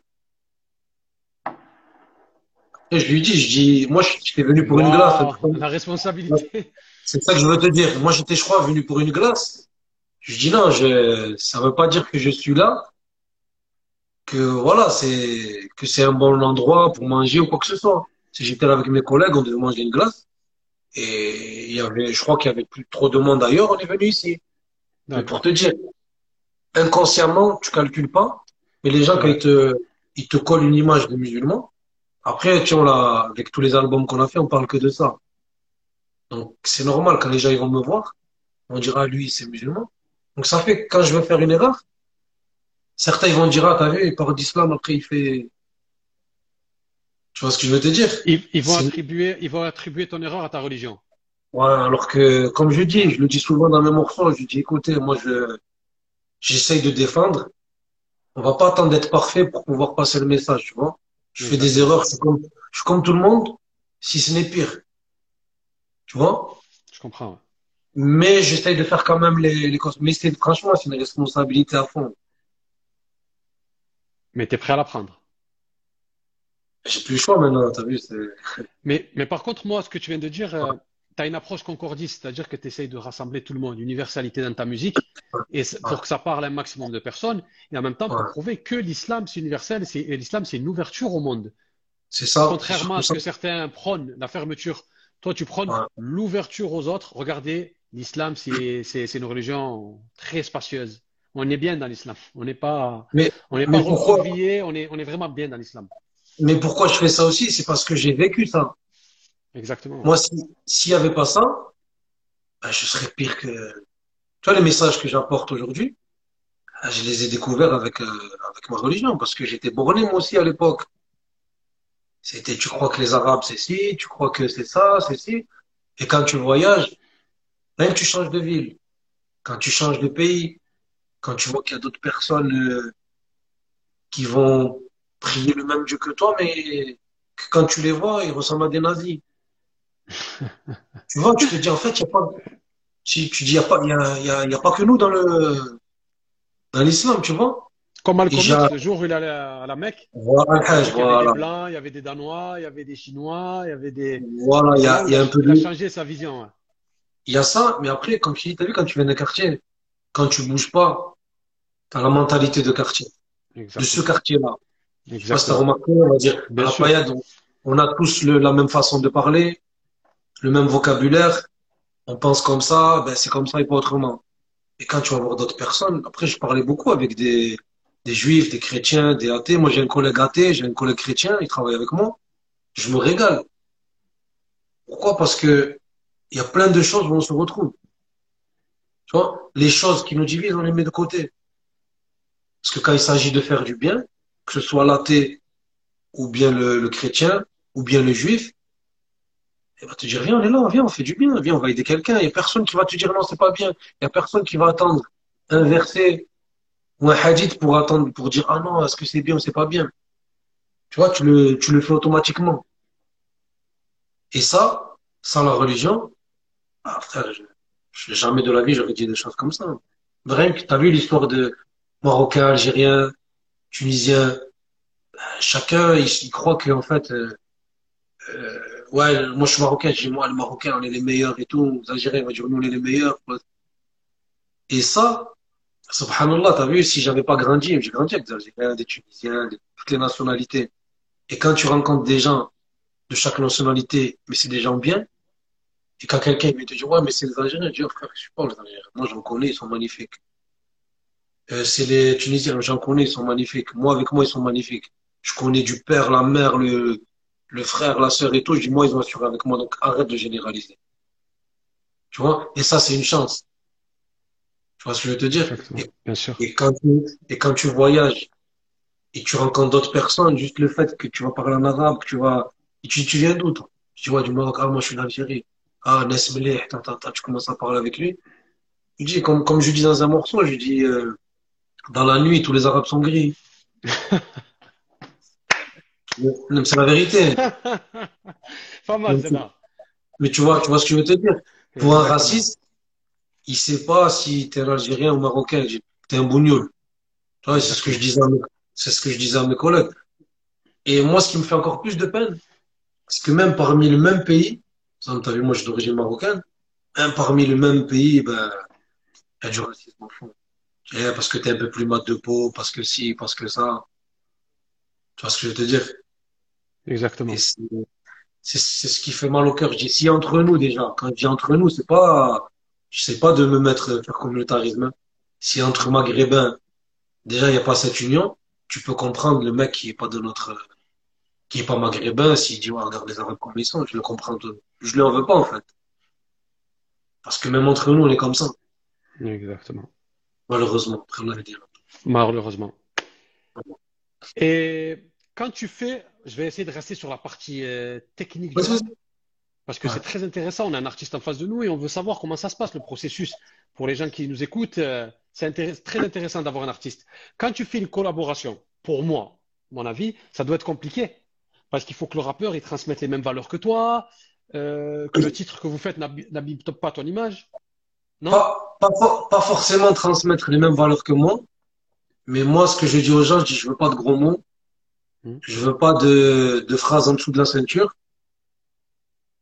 Et je lui dis, je dis, moi, j'étais venu pour une glace. La responsabilité. C'est ça que je veux te dire. Moi, j'étais, je crois, venu pour une glace. Je dis non, je, ça veut pas dire que je suis là, que voilà, c'est, que c'est un bon endroit pour manger ou quoi que ce soit. Si j'étais là avec mes collègues, on devait manger une glace. Et il y avait, je crois qu'il y avait plus trop de monde ailleurs, on est venu ici. Mais pour te dire, inconsciemment, tu calcules pas, mais les gens, quand ils te, ils te collent une image de musulman, après, tu vois, là, avec tous les albums qu'on a fait, on parle que de ça. Donc, c'est normal, quand les gens, ils vont me voir, on dira, lui, c'est musulman. Donc, ça fait que quand je veux faire une erreur, certains ils vont dire, ah, t'as vu, il parle d'islam, après il fait. Tu vois ce que je veux te dire? Ils, ils vont attribuer, ils vont attribuer ton erreur à ta religion. Ouais, alors que, comme je dis, je le dis souvent dans mes morceaux, je dis, écoutez, moi, je, j'essaye de défendre. On va pas attendre d'être parfait pour pouvoir passer le message, tu vois. Je fais des erreurs, je suis comme, je suis comme tout le monde, si ce n'est pire. Tu vois? Je comprends. ouais. Mais j'essaye de faire quand même les, les Mais c'est, franchement, c'est une responsabilité à fond. Mais tu es prêt à l'apprendre. J'ai plus le choix maintenant, t'as vu, c'est, Mais, mais par contre, moi, ce que tu viens de dire, tu as une approche concordiste, c'est-à-dire que tu essayes de rassembler tout le monde, universalité dans ta musique, et pour que ça parle à un maximum de personnes, et en même temps pour prouver que l'islam, c'est universel, et l'islam, c'est une ouverture au monde. C'est ça. Contrairement à ce que certains prônent, la fermeture, toi, tu prônes Ouais. l'ouverture aux autres. Regardez, l'islam, c'est, une religion très spacieuse. On est bien dans l'islam. On n'est pas, Mais, on n'est pas pourquoi, on est, on est vraiment bien dans l'islam. mais pourquoi je fais ça aussi? C'est parce que j'ai vécu ça. Exactement. Moi, si, s'il y avait pas ça, ben, je serais pire que, tu vois, les messages que j'apporte aujourd'hui, ah, je les ai découverts avec, euh, avec ma religion, parce que j'étais borné moi aussi à l'époque. C'était, tu crois que les Arabes c'est ci, tu crois que c'est ça, c'est ci. Et quand tu voyages, même tu changes de ville, quand tu changes de pays, quand tu vois qu'il y a d'autres personnes euh, qui vont prier le même Dieu que toi, mais quand tu les vois, ils ressemblent à des nazis. Tu vois, tu te dis en fait, il y a pas, si tu dis il a pas, y a, y a, y a pas que nous dans le dans l'islam, tu vois. Comme Malcolm X, le jour où il allait à la Mecque, voilà, il y avait des Blancs, il y avait des Danois, il y avait des Chinois, il y avait des... voilà, il y a, il y un peu il a changé sa vision. ouais. il y a ça, mais après, comme tu dis, t'as vu quand tu viens d'un quartier, quand tu bouges pas, t'as la mentalité de quartier, de ce quartier-là. Je sais pas si t'as remarqué, on va dire, à Bien la sûr. paillade, on, on a tous le, la même façon de parler, le même vocabulaire, on pense comme ça, ben c'est comme ça et pas autrement. Et quand tu vas voir d'autres personnes, après, je parlais beaucoup avec des, juifs, des chrétiens, des athées. Moi, j'ai un collègue athée, j'ai un collègue chrétien, il travaille avec moi. Je me régale. Pourquoi? Parce que il y a plein de choses où on se retrouve. Tu vois, les choses qui nous divisent, on les met de côté. Parce que quand il s'agit de faire du bien, que ce soit l'athée ou bien le chrétien ou bien le juif, il va te dire, viens, on est là, viens, on fait du bien, viens, on va aider quelqu'un. Il y a personne qui va te dire non, c'est pas bien. Il y a personne qui va attendre un verset ou un hadith pour attendre, pour dire, ah non, est-ce que c'est bien ou c'est pas bien? Tu vois, tu le, tu le fais automatiquement. Et ça, sans la religion, ah, frère, je, jamais de la vie j'aurais dit des choses comme ça. Rien que, t'as vu l'histoire de Marocains, Algériens, Tunisiens, chacun, il, il croit que, en fait, euh, euh, ouais, moi je suis Marocain, dis, moi, les Marocains, on est les meilleurs et tout. Les Algériens, ils vont dire, nous, on est les meilleurs. Et ça, subhanallah, t'as vu, si j'avais pas grandi, j'ai grandi avec des Algériens, des Tunisiens, toutes les nationalités. Et quand tu rencontres des gens de chaque nationalité, mais c'est des gens bien, et quand quelqu'un vient te dire, ouais, mais c'est les Algériens, je dis, oh, frère, je suis pas les Algériens. Moi, j'en connais, ils sont magnifiques. Euh, c'est les Tunisiens, j'en connais, ils sont magnifiques. Moi, avec moi, ils sont magnifiques. Je connais du père, la mère, le, le frère, la sœur et tout. Je dis, moi, ils ont assuré avec moi, donc arrête de généraliser. Tu vois? Et ça, c'est une chance. Tu vois ce que je veux te dire? Et, Bien sûr. et quand tu, et quand tu voyages et tu rencontres d'autres personnes, juste le fait que tu vas parler en arabe, que tu vas, et tu, tu viens d'où, toi? Tu vois, du Maroc, ah, moi, je suis d'Algérie. Ah, Nesmeleh, tu commences à parler avec lui. Je dis, comme, comme je dis dans un morceau, je dis, euh, dans la nuit, tous les Arabes sont gris. Non, C'est la vérité. Pas mal, tu, là. mais tu vois, tu vois ce que je veux te dire? Pour un raciste, il sait pas si t'es un Algérien ou Marocain. Dit, T'es un bougnoul. Tu c'est ce que je disais à mes, c'est ce que je disais à mes collègues. Et moi, ce qui me fait encore plus de peine, c'est que même parmi le même pays, exemple, t'as vu, moi, je suis d'origine marocaine, même parmi le même pays, ben, il y a du racisme au fond. Tu vois, Parce que t'es un peu plus mat de peau, parce que si, parce que ça. Tu vois ce que je veux te dire? Exactement. c'est, ce qui fait mal au cœur. Je dis, si entre nous, déjà, quand je dis entre nous, c'est pas, je sais pas de me mettre, faire communautarisme. hein. Si entre maghrébins, déjà, il n'y a pas cette union, tu peux comprendre le mec qui est pas de notre, qui est pas maghrébin, s'il dit, ouais, regarde les Arabes comme ils sont, je le comprends. tout. Je lui en veux pas, en fait. Parce que même entre nous, on est comme ça. Exactement. Malheureusement. Malheureusement. Et quand tu fais, je vais essayer de rester sur la partie euh, technique du parce que c'est très intéressant. On a un artiste en face de nous et on veut savoir comment ça se passe, le processus. Pour les gens qui nous écoutent, euh, c'est intéress- très intéressant d'avoir un artiste. Quand tu fais une collaboration, pour moi, mon avis, ça doit être compliqué. Parce qu'il faut que le rappeur, il transmette les mêmes valeurs que toi, euh, que le titre que vous faites n'ab- n'abîme pas ton image. Non? Pas, pas, for- pas forcément transmettre les mêmes valeurs que moi, mais moi, ce que je dis aux gens, je dis, je veux pas de gros mots. Je veux pas de, de phrases en dessous de la ceinture.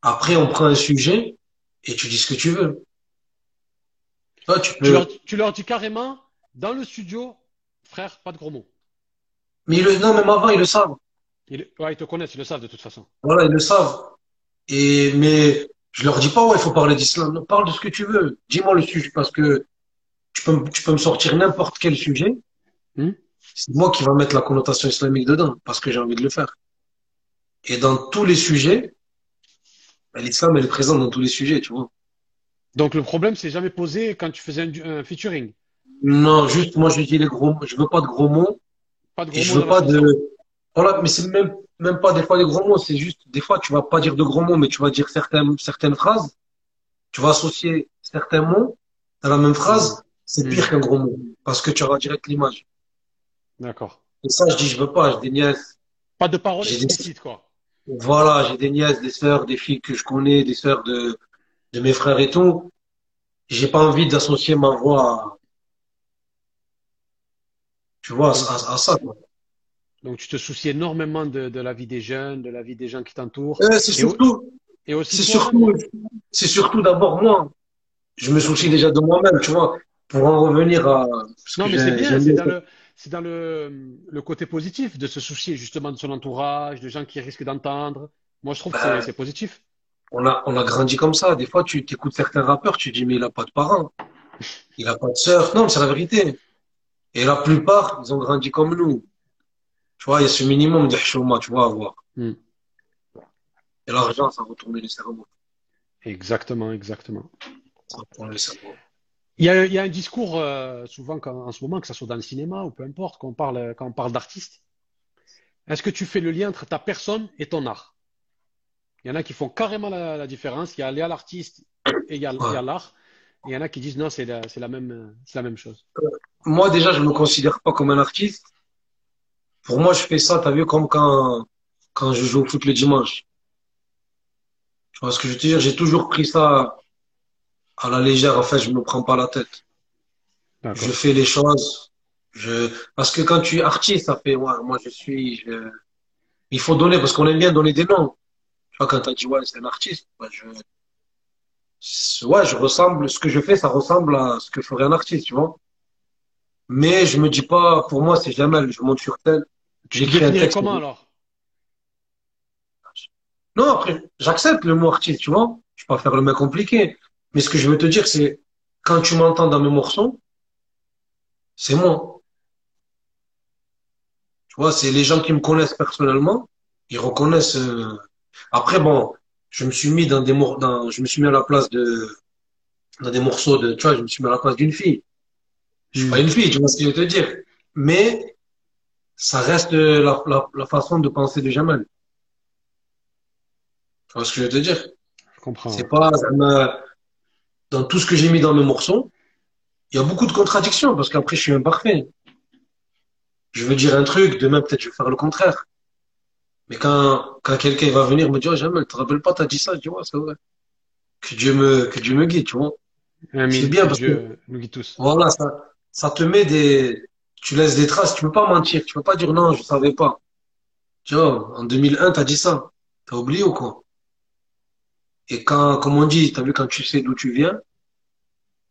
Après, on prend un sujet et tu dis ce que tu veux. Toi, tu Tu leur, peux. tu leur dis carrément, dans le studio, frère, pas de gros mots. Mais ils le, non, même avant, ils le savent. Ils, ouais, ils te connaissent, ils le savent de toute façon. Voilà, ils le savent. Et, mais je leur dis pas, ouais, il faut parler d'islam. Non, parle de ce que tu veux. Dis-moi le sujet parce que tu peux, me- tu peux me sortir n'importe quel sujet. Hmm. C'est moi qui va mettre la connotation islamique dedans parce que j'ai envie de le faire. Et dans tous les sujets, ben, l'islam, elle est présente dans tous les sujets, tu vois. Donc le problème s'est jamais posé quand tu faisais un, featuring. Non, juste, moi, je dis les gros mots. Je veux pas de gros mots Pas de et gros je mots veux dans la pas de, voilà, mais c'est même, même pas des fois des gros mots. C'est juste, des fois, tu vas pas dire de gros mots, mais tu vas dire certaines, certaines phrases. Tu vas associer certains mots dans la même phrase. C'est Hmm. pire qu'un gros mot parce que tu auras direct l'image. D'accord. Et ça, je dis, je veux pas. J'ai des nièces. Pas de paroles J'ai des, explicites, quoi. voilà, j'ai des nièces, des sœurs, des filles que je connais, des sœurs de, de mes frères et tout. J'ai pas envie d'associer ma voix à, tu vois, à, ça, quoi. donc tu te soucies énormément de, de la vie des jeunes, de la vie des gens qui t'entourent. Euh, c'est surtout, et aussi c'est surtout, c'est surtout d'abord moi. Je me soucie déjà de moi-même, tu vois, pour en revenir à ce Non, que mais c'est bien, c'est dans le, c'est dans le, le côté positif de se soucier justement de son entourage, de gens qui risquent d'entendre. Moi, je trouve que c'est Ben, c'est positif. on a, on a grandi comme ça. Des fois, tu écoutes certains rappeurs, tu dis, mais il a pas de parents, il a pas de sœur. Non, mais c'est la vérité. Et la plupart, ils ont grandi comme nous. Tu vois, il y a ce minimum de chouma, tu vois, à avoir. Hmm. Et l'argent, ça retourne le cerveau. Exactement, exactement. Ça retourne le cerveau. Il y a, il y a un discours euh, souvent quand- en ce moment, que ça soit dans le cinéma ou peu importe, quand on parle, quand on parle d'artiste. Est-ce que tu fais le lien entre ta personne et ton art? Il y en a qui font carrément la, la différence. Il y a, l'artiste et il y a, Ouais. l'art. Et il y en a qui disent non, c'est la, même, c'est la même chose. Moi, déjà, je me considère pas comme un artiste. Pour moi, je fais ça, t'as vu, comme quand, quand je joue au foot le dimanche. Tu vois ce que je veux te dire? J'ai toujours pris ça à la légère. En fait, je me prends pas la tête. Je fais les choses. Je, parce que quand tu es artiste, ça fait, ouais, moi, je suis, je- il faut donner, parce qu'on aime bien donner des noms. Tu vois, quand t'as dit, ouais, c'est un artiste, ouais, je, ouais, je ressemble, ce que je fais, ça ressemble à ce que ferait un artiste, tu vois. Mais je me dis pas, pour moi, c'est Jamel. Je monte sur scène, Tu j'écris un texte. comment alors? Non, après, j'accepte le mot artiste, tu vois. Je vais pas faire le mec compliqué. Mais ce que je veux te dire, c'est, quand tu m'entends dans mes morceaux, c'est moi. Tu vois, c'est les gens qui me connaissent personnellement, ils reconnaissent. euh, Après, bon, je me suis mis dans des mor- dans, je me suis mis à la place de, dans des morceaux de, tu vois, je me suis mis à la place d'une fille. Je suis pas Hmm. une fille, tu vois ce que je veux te dire. Mais ça reste la, la, la façon de penser de Jamal. Tu vois ce que je veux te dire? Je comprends. C'est pas, ça dans tout ce que j'ai mis dans mes morceaux, il y a beaucoup de contradictions parce qu'après, je suis imparfait. Je veux dire un truc, demain, peut-être, je vais faire le contraire. Mais quand, quand quelqu'un va venir me dire, oh, Jamal, tu te rappelles pas, t'as dit ça, je dis, ouais, c'est vrai. Que Dieu me, que Dieu me guide, tu vois. C'est bien Que parce que, Dieu nous guide tous. voilà, ça, ça te met des, tu laisses des traces, tu peux pas mentir, tu peux pas dire non, je savais pas. Tu vois, en 2001, t'as dit ça. T'as oublié ou quoi? Et quand, comme on dit, t'as vu, quand tu sais d'où tu viens,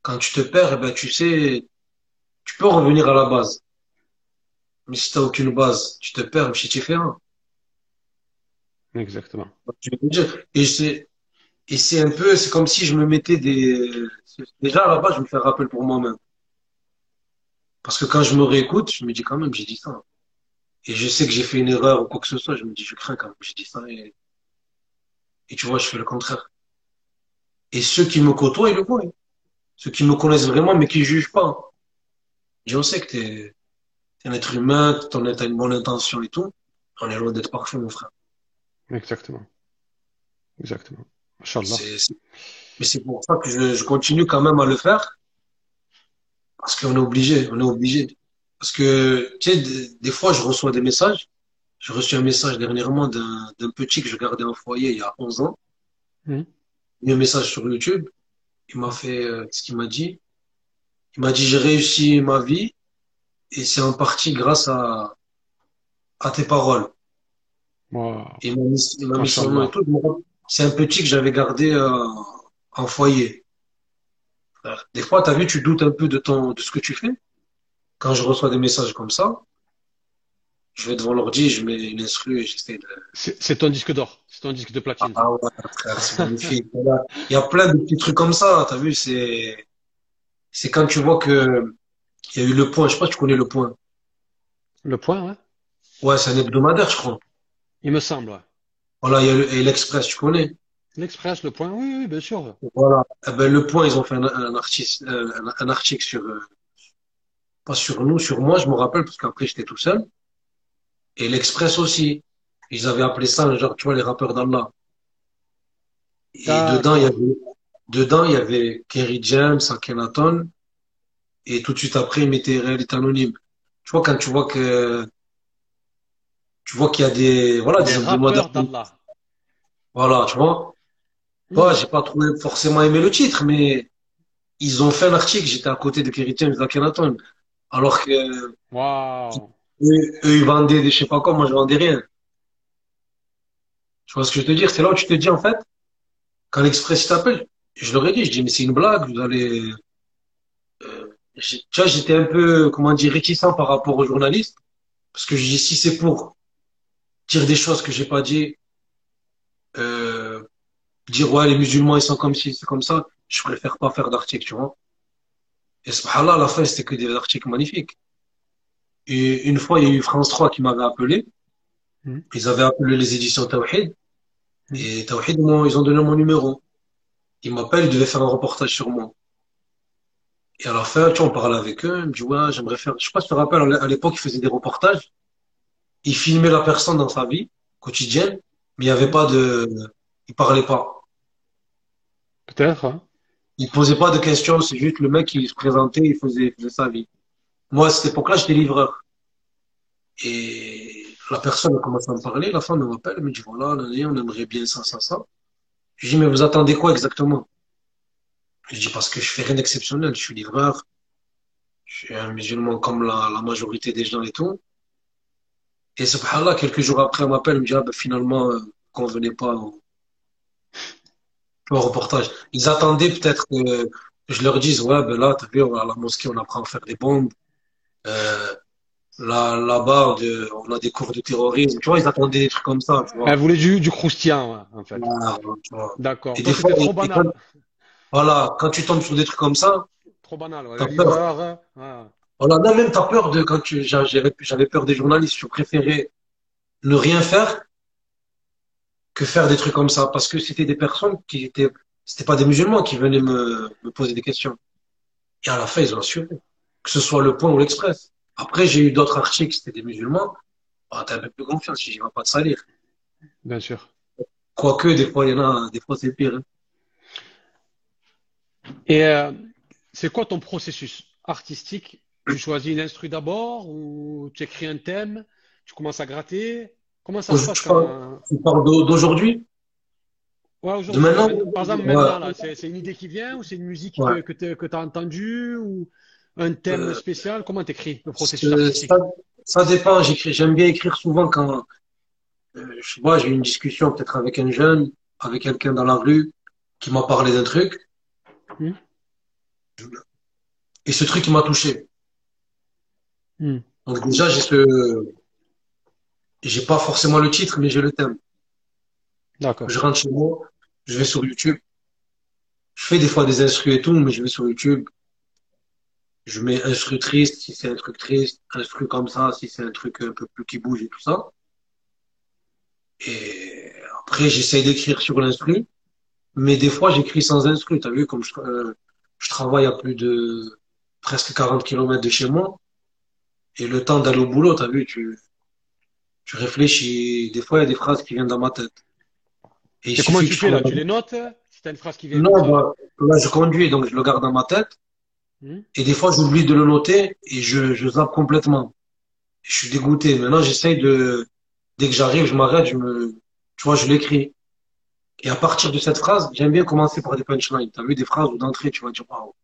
quand tu te perds, eh ben, tu sais, tu peux revenir à la base. Mais si t'as aucune base, tu te perds, c'est différent. Exactement. Tu. Et c'est, et c'est un peu, c'est comme si je me mettais des, déjà à la base, je me fais un rappel pour moi-même. Parce que quand je me réécoute, je me dis quand même, j'ai dit ça. Et je sais que j'ai fait une erreur ou quoi que ce soit, je me dis, je crains quand même, j'ai dit ça et, et tu vois, je fais le contraire. Et ceux qui me côtoient, ils le voient. Ceux qui me connaissent vraiment, mais qui jugent pas. Je dis, on sait que t'es, t'es un être humain, t'en as t'as une bonne intention et tout. On est loin d'être parfait, mon frère. Exactement. Exactement. Mais c'est pour ça que je, je continue quand même à le faire. Parce qu'on est obligé, on est obligé. Parce que, tu sais, des, des fois, je reçois des messages. J'ai reçu un message dernièrement d'un, petit que je gardais en foyer il y a 11 ans. Mhm. Il a un message sur YouTube. Il m'a fait, euh, ce qu'il m'a dit? Il m'a dit, j'ai réussi ma vie et c'est en partie grâce à, à tes paroles. Wow. Il m'a mis, il m'a mis son nom et tout. C'est un petit que j'avais gardé euh, en foyer. Des fois, t'as vu, tu doutes un peu de ton, de ce que tu fais. Quand je reçois des messages comme ça, je vais devant l'ordi, je mets une instru et j'essaie de. C'est ton disque d'or. C'est ton disque de platine. Ah ouais, c'est magnifique. Il y a plein de petits trucs comme ça, t'as vu, c'est, c'est quand tu vois que il y a eu le point, je sais pas si tu connais le point. Le point, ouais. Ouais, c'est un hebdomadaire, je crois. Il me semble, ouais. Voilà, il y a le, et l'Express, tu connais? L'Express, le point, oui, oui, bien sûr. Voilà. Eh ben, le point, ils ont fait un, un, un article sur, euh, pas sur nous, sur moi, je me rappelle, parce qu'après, j'étais tout seul. Et l'Express aussi. Ils avaient appelé ça, genre, tu vois, les rappeurs d'Allah. Et dedans, il y avait, dedans, il y avait Kerry James, Akhenaton, et tout de suite après, ils mettaient Réalité Anonyme. Tu vois, quand tu vois que, tu vois qu'il y a des, voilà, Des des rappeurs d'Allah. Voilà, tu vois. Hmm. Moi, j'ai pas trouvé forcément aimé le titre, mais ils ont fait un article, j'étais à côté de Kerry James, d'Akhenaton. Alors que, Waouh. Eux, ils vendaient des, je sais pas quoi, moi, je vendais rien. Tu vois ce que je veux te dire? C'est là où tu te dis, en fait, quand l'Express t'appelle, je leur ai dit, je dis, mais c'est une blague, vous allez, euh, tu vois, j'étais un peu, comment dire, réticent par rapport aux journalistes, parce que je dis, si c'est pour dire des choses que j'ai pas dit, euh, dire, ouais, les musulmans, ils sont comme ci, c'est comme ça, je préfère pas faire d'article, tu vois. Et subhanallah, à la fin, c'était que des articles magnifiques. Et une fois, il y a eu France 3 qui m'avait appelé, Hmm. ils avaient appelé les éditions Tawhid, Hmm. et Tawhid, ils ont donné mon numéro. Ils m'appellent, ils devaient faire un reportage sur moi. Et à la fin, tu vois, on parlait avec eux, ils me disent, ouais, j'aimerais faire, je sais pas si tu te rappelles, à l'époque, ils faisaient des reportages, ils filmaient la personne dans sa vie quotidienne, mais il n'y avait pas de, ils parlaient pas. Peut-être, hein. Ils posaient pas de questions, c'est juste le mec qui se présentait, il faisait, il faisait sa vie. Moi, à cette époque-là, j'étais livreur. Et la personne a commencé à me parler, la femme elle m'appelle, elle me dit, voilà, on aimerait bien ça, ça, ça. Je dis, mais vous attendez quoi exactement? Je dis, parce que je fais rien d'exceptionnel, je suis livreur, je suis un musulman comme la, majorité des gens et tout. Et subhanallah, quelques jours après, elle m'appelle, elle me dit, ah, ben, finalement, euh, convenez pas au, au reportage. Ils attendaient peut-être que je leur dise, ouais, ben là, t'as vu, à la mosquée, on apprend à faire des bombes. Euh, là, là-bas, de- on a des cours de terrorisme. Tu vois, ils attendaient des trucs comme ça, tu vois. Elle voulait du, du croustillant, en fait. Voilà, vois. D'accord. Et Toi, des fois, c'était trop et- et banal. quand- voilà, quand tu tombes sur des trucs comme ça, Trop banal, ouais. Peur. hein. Voilà, même t'as peur de, quand tu, j'a- j'avais, j'avais peur des journalistes, je préférais ne rien faire que faire des trucs comme ça, parce que c'était des personnes qui étaient, c'était pas des musulmans qui venaient me, me poser des questions. Et à la fin, ils ont assuré, que ce soit le Point ou l'Express. Après, j'ai eu d'autres articles, c'était des musulmans. Ah, t'as un peu plus confiance, j'y vais pas te salir. Bien sûr. Quoique, des fois, il y en a, des fois, c'est pire. hein. Et euh, c'est quoi ton processus artistique? Tu choisis une instru d'abord ou tu écris un thème, tu commences à gratter? Comment ça se passe Tu parles d'au- d'aujourd'hui? Ouais, aujourd'hui, De par exemple, maintenant, là, c'est c'est une idée qui vient ou c'est une musique Ouais. que, que tu as entendue ou un thème Euh, spécial? Comment t'écris le processus Euh, artistique? ça, ça dépend. J'écris, j'aime bien écrire souvent quand, euh, je sais pas, j'ai eu une discussion peut-être avec un jeune, avec quelqu'un dans la rue qui m'a parlé d'un truc. Hmm. Et ce truc, il m'a touché. Hmm. Donc déjà, j'ai ce, j'ai pas forcément le titre, mais j'ai le thème. D'accord. Je rentre chez moi, je vais sur YouTube. Je fais des fois des instrus et tout, mais je vais sur YouTube. Je mets instru triste, si c'est un truc triste, instru comme ça, si c'est un truc un peu plus qui bouge et tout ça. Et après, j'essaye d'écrire sur l'instru, mais des fois, j'écris sans instru. T'as vu, comme je, euh, je travaille à plus de presque 40 km de chez moi, Et le temps d'aller au boulot, t'as vu, tu, tu réfléchis. Des fois, il y a des phrases qui viennent dans ma tête. Et, et comment tu fais là? Tu les notes? Si t'as une phrase qui vient Non, bah, là, je conduis, donc je le garde dans ma tête. Hmm? Et des fois, j'oublie de le noter et je, je zappe complètement. Je suis dégoûté. Maintenant, j'essaye de, dès que j'arrive, je m'arrête, je me, tu vois, je l'écris. Et à partir de cette phrase, j'aime bien commencer par des punchlines. T'as vu des phrases où d'entrée, tu vas dire waouh.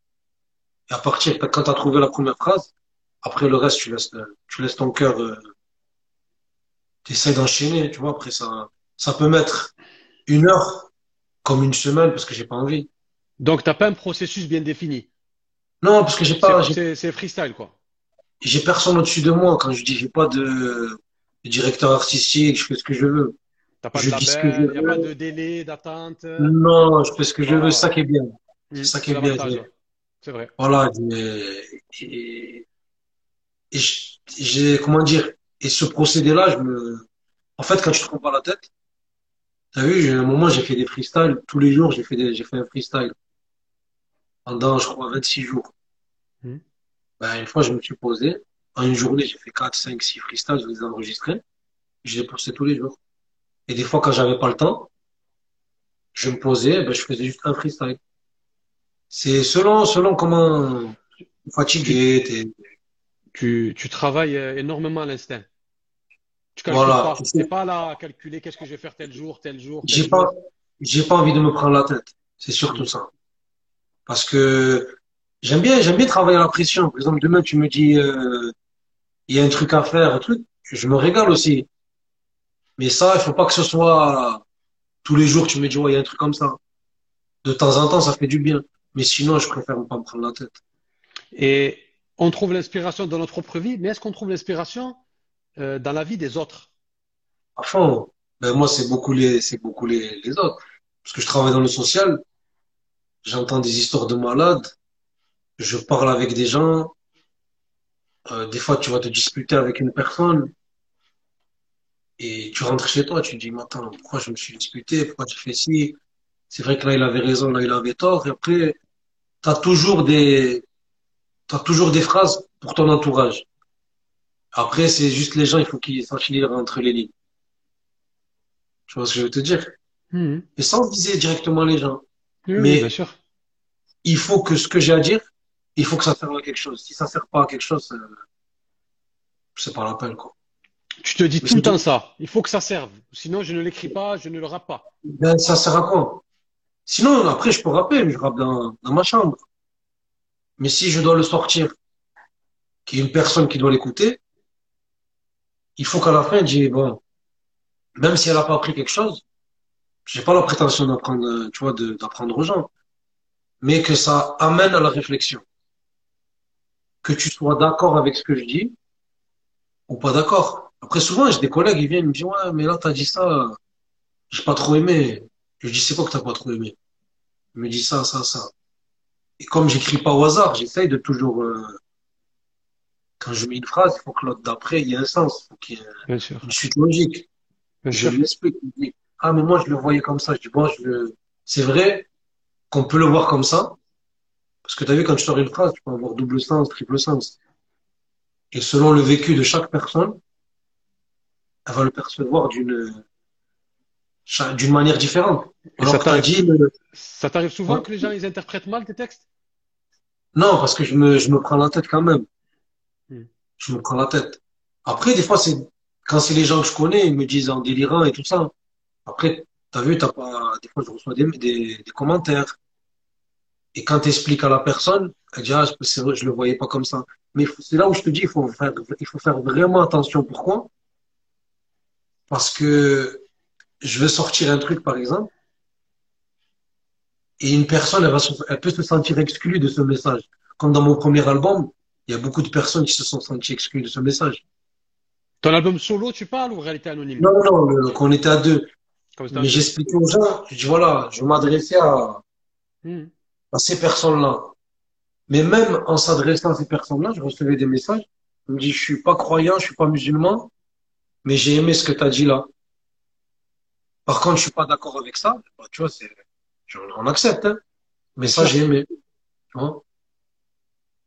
Et à partir, quand t'as trouvé la première phrase, après le reste, tu laisses, tu laisses ton cœur, euh, t'essayes d'enchaîner, tu vois. Après, ça, ça peut mettre une heure comme une semaine parce que j'ai pas envie. Donc, t'as pas un processus bien défini. Non, parce que j'ai pas. C'est freestyle, quoi. J'ai personne au-dessus de moi. Quand je dis, j'ai pas de, directeur artistique, je fais ce que je veux. T'as pas de label, il n'y a pas de délai d'attente. Non, je fais ce que je veux, ça qui est bien. C'est mmh, ça qui est, bien. C'est vrai. Voilà. Et, j'ai, comment dire, et ce procédé-là, je me, en fait, quand tu te prends pas la tête, t'as vu, à un moment, j'ai fait des freestyles. Tous les jours, j'ai fait des, j'ai fait un freestyle. Pendant, je crois, 26 jours. Mmh. Ben, une fois, je me suis posé. En une journée, j'ai fait 4, 5, 6 freestyles, je les ai enregistrés. Je les postais tous les jours. Et des fois, quand j'avais pas le temps, je me posais, ben, je faisais juste un freestyle. C'est selon, selon comment fatigué, tu, tu travailles euh, énormément à l'instinct. Tu calcules voilà. pas. C'est pas là à calculer qu'est-ce que je vais faire tel jour, tel jour. J'ai pas, j'ai pas envie de me prendre la tête. C'est surtout ça. Parce que j'aime bien, j'aime bien travailler à la pression. Par exemple, demain, tu me dis, euh, il y a un truc à faire, un truc, je me régale aussi. Mais ça, il faut pas que ce soit tous les jours, tu me dis, ouais, il y a un truc comme ça. De temps en temps, ça fait du bien. Mais sinon, je préfère ne pas me prendre la tête. Et on trouve l'inspiration dans notre propre vie, mais est-ce qu'on trouve l'inspiration euh, dans la vie des autres? À fond. Ben, moi, c'est beaucoup les, c'est beaucoup les, les autres. Parce que je travaille dans le social. J'entends des histoires de malades. Je parle avec des gens. Euh, des fois, tu vas te disputer avec une personne. Et tu rentres chez toi, tu te dis, mais attends, pourquoi je me suis disputé, pourquoi tu fais ci? C'est vrai que là, il avait raison, là, il avait tort. Et après, tu as toujours des, as toujours des phrases pour ton entourage. Après, c'est juste les gens, il faut qu'ils sachent lire entre les lignes. Tu vois ce que je veux te dire? Mmh. Et sans viser directement les gens. mais bien sûr. il faut que ce que j'ai à dire, il faut que ça serve à quelque chose. Si ça sert pas à quelque chose, euh, c'est pas la peine, quoi. Tu te dis tout le temps ça. Il faut que ça serve. Sinon, je ne l'écris pas, je ne le rappe pas. Ben, ça sert à quoi? Sinon, après, je peux rapper, mais je rappe dans, dans ma chambre. Mais si je dois le sortir, qu'il y ait une personne qui doit l'écouter, il faut qu'à la fin, je dise, bon, même si elle n'a pas appris quelque chose, j'ai pas la prétention d'apprendre, tu vois, d'apprendre aux gens, mais que ça amène à la réflexion. Que tu sois d'accord avec ce que je dis ou pas d'accord. Après, souvent, j'ai des collègues, ils viennent, ils me disent, ouais, mais là, t'as dit ça, j'ai pas trop aimé. Je dis, c'est quoi que t'as pas trop aimé? Il me dit ça, ça, ça. Et comme j'écris pas au hasard, j'essaye de toujours, euh, quand je mets une phrase, il faut que l'autre d'après, il y ait un sens. Il faut qu'il y ait une suite logique. je lui explique. ah, mais moi, je le voyais comme ça. Je dis, bon, je c'est vrai qu'on peut le voir comme ça. Parce que tu as vu, quand tu sors une phrase, tu peux avoir double sens, triple sens. Et selon le vécu de chaque personne, elle va le percevoir d'une d'une manière différente. ça t'arrive souvent que les gens ils interprètent mal tes textes? Non, parce que je me, je me prends la tête quand même. Hmm. Je me prends la tête. Après, des fois, c'est quand c'est les gens que je connais, ils me disent en délirant et tout ça. Après, t'as vu, t'as pas. Des fois, je reçois des, des, des commentaires. Et quand tu expliques à la personne, elle dit ah, je le voyais pas comme ça. Mais c'est là où je te dis, il faut faire, il faut faire vraiment attention. Pourquoi? Parce que je veux sortir un truc, par exemple, et une personne, elle, va elle peut se sentir exclue de ce message. Comme dans mon premier album, il y a beaucoup de personnes qui se sont senties exclues de ce message. Ton album solo, tu parles ou réalité anonyme? Non, non, qu'on était à deux. Mais j'explique aux gens, je dis voilà, je m'adressais à, hmm. À ces personnes-là. Mais même en s'adressant à ces personnes-là, je recevais des messages. Je me dis, je suis pas croyant, je suis pas musulman, mais j'ai aimé ce que tu as dit là. Par contre, je suis pas d'accord avec ça. Bah, tu vois, c'est, on accepte, hein. Mais ça, j'ai aimé. Tu vois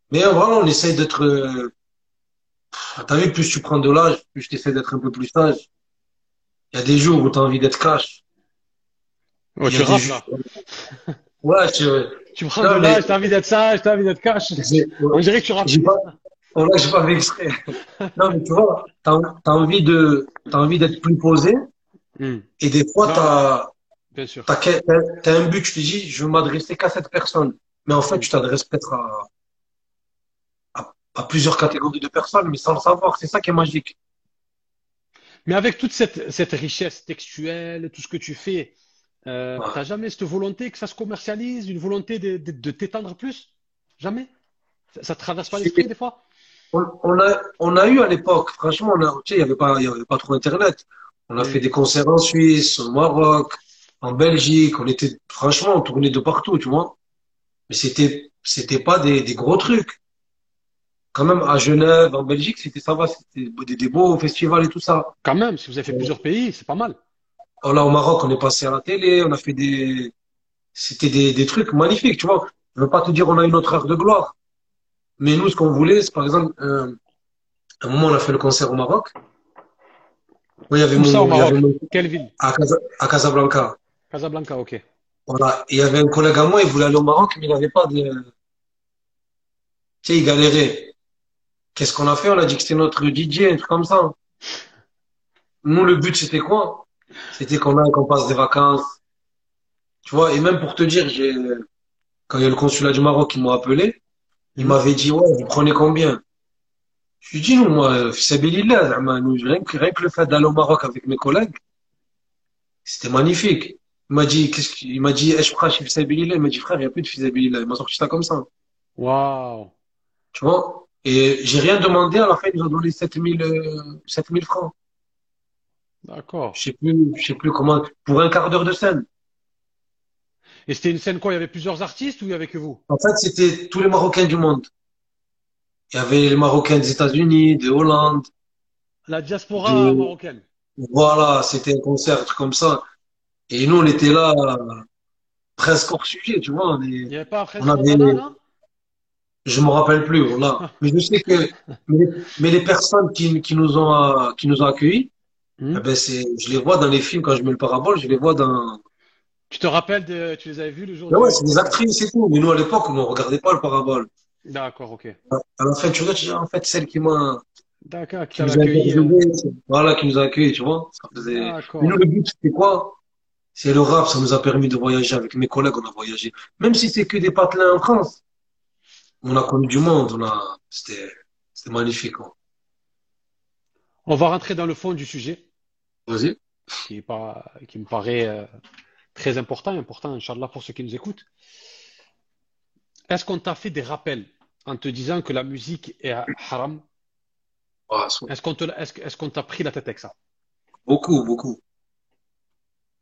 mais voilà, on essaye d'être, T'as vu, plus tu prends de l'âge, plus tu essaies d'être un peu plus sage. Il y a des jours où tu as envie d'être cash. Y tu jours. là. Ouais, tu Non, de mais- t'as envie d'être sage, t'as envie d'être cash. On dirait que tu j'ai pas, là, j'ai pas fait exprès. Non, mais tu vois, t'as, t'as envie de, t'as envie d'être plus posé. Hmm, Et des fois, t'as, bien sûr. t'as un but, tu te dis, je veux m'adresser qu'à cette personne. Mais en fait, tu t'adresses peut-être à, à, à plusieurs catégories de personnes, mais sans le savoir. C'est ça qui est magique. Mais avec toute cette, cette richesse textuelle, tout ce que tu fais, euh, Ouais. t'as jamais cette volonté que ça se commercialise, une volonté de, de, de t'étendre plus? Jamais? Ça, te traverse pas l'esprit des fois? On, on a, on a eu à l'époque, franchement, on a, tu sais, il y avait pas, y avait pas trop Internet. On a fait des concerts en Suisse, au Maroc, en Belgique. On était, franchement, on tournait de partout, tu vois. Mais c'était, c'était pas des, des gros trucs. Quand même, à Genève, en Belgique, c'était, ça va, c'était des, des beaux festivals et tout ça. Quand même, si vous avez fait plusieurs pays, c'est pas mal. Alors là, au Maroc, on est passé à la télé, on a fait des, c'était des, des trucs magnifiques, tu vois. Je veux pas te dire on a une autre heure de gloire. Mais nous, ce qu'on voulait, c'est par exemple, euh, à un moment, on a fait le concert au Maroc. Oui, il y avait mon, il y avait mon- Quelle ville? à, Casa- à Casablanca. Casablanca, ok. Voilà. Et il y avait un collègue à moi, il voulait aller au Maroc, mais il n'avait pas de, tu sais, il galérait. Qu'est-ce qu'on a fait? On a dit que c'était notre DJ, un truc comme ça. Nous, le but, c'était quoi? C'était qu'on aille, qu'on passe des vacances. Tu vois, et même pour te dire, j'ai, quand il y a le consulat du Maroc qui m'a appelé, il Mhm. m'avait dit, ouais, vous prenez combien? Je lui ai dit, non, moi, nous, rien que, rien que le fait d'aller au Maroc avec mes collègues, c'était magnifique. Il m'a dit, qu'est-ce qu'il il m'a dit, eh, je prends. Il m'a dit, frère, il n'y a plus de fisabilillah. Il m'a sorti ça comme ça. Waouh. Tu vois? Et j'ai rien demandé, à la fin, ils nous ont donné 7000, euh, 7000 francs. D'accord. Je sais plus, je sais plus comment, pour un quart d'heure de scène. Et c'était une scène quoi? Il y avait plusieurs artistes ou il y avait que vous? En fait, c'était tous les Marocains du monde. Il y avait les Marocains des États-Unis, de Hollande. La diaspora De- marocaine. Voilà, c'était un concert, un truc comme ça. Et nous, on était là, presque hors sujet, tu vois. On est- Il n'y avait pas Fred On avait- là? Je me rappelle plus. Mais je sais que, mais, mais les personnes qui, qui nous ont, euh, qui nous ont accueillis, Hmm? eh ben c'est, je les vois dans les films quand je mets le parabole, je les vois dans, Tu te rappelles de, tu les avais vus le jour du- ouais, c'est des actrices et tout. Mais nous, à l'époque, on ne regardait pas le parabole. D'accord, ok. À la fin, tu regardes, tu dis, en fait, celle qui m'a, D'accord, qui qui nous a accueilli. hein. c'est- voilà, qui nous a accueillis, tu vois. Ça faisait, D'accord. Mais nous, le but, c'était quoi? C'est le rap, ça nous a permis de voyager avec mes collègues, on a voyagé. Même si c'est que des patelins en France. On a connu du monde, on a, c'était, c'était magnifique, quoi. On va rentrer dans le fond du sujet, Vas-y. qui est pas, qui me paraît euh, très important, important, Inch'Allah, pour ceux qui nous écoutent. Est-ce qu'on t'a fait des rappels en te disant que la musique est haram? C'est- Est-ce qu'on te, l'a- est-ce, que- est-ce qu'on t'a pris la tête avec ça? beaucoup, beaucoup.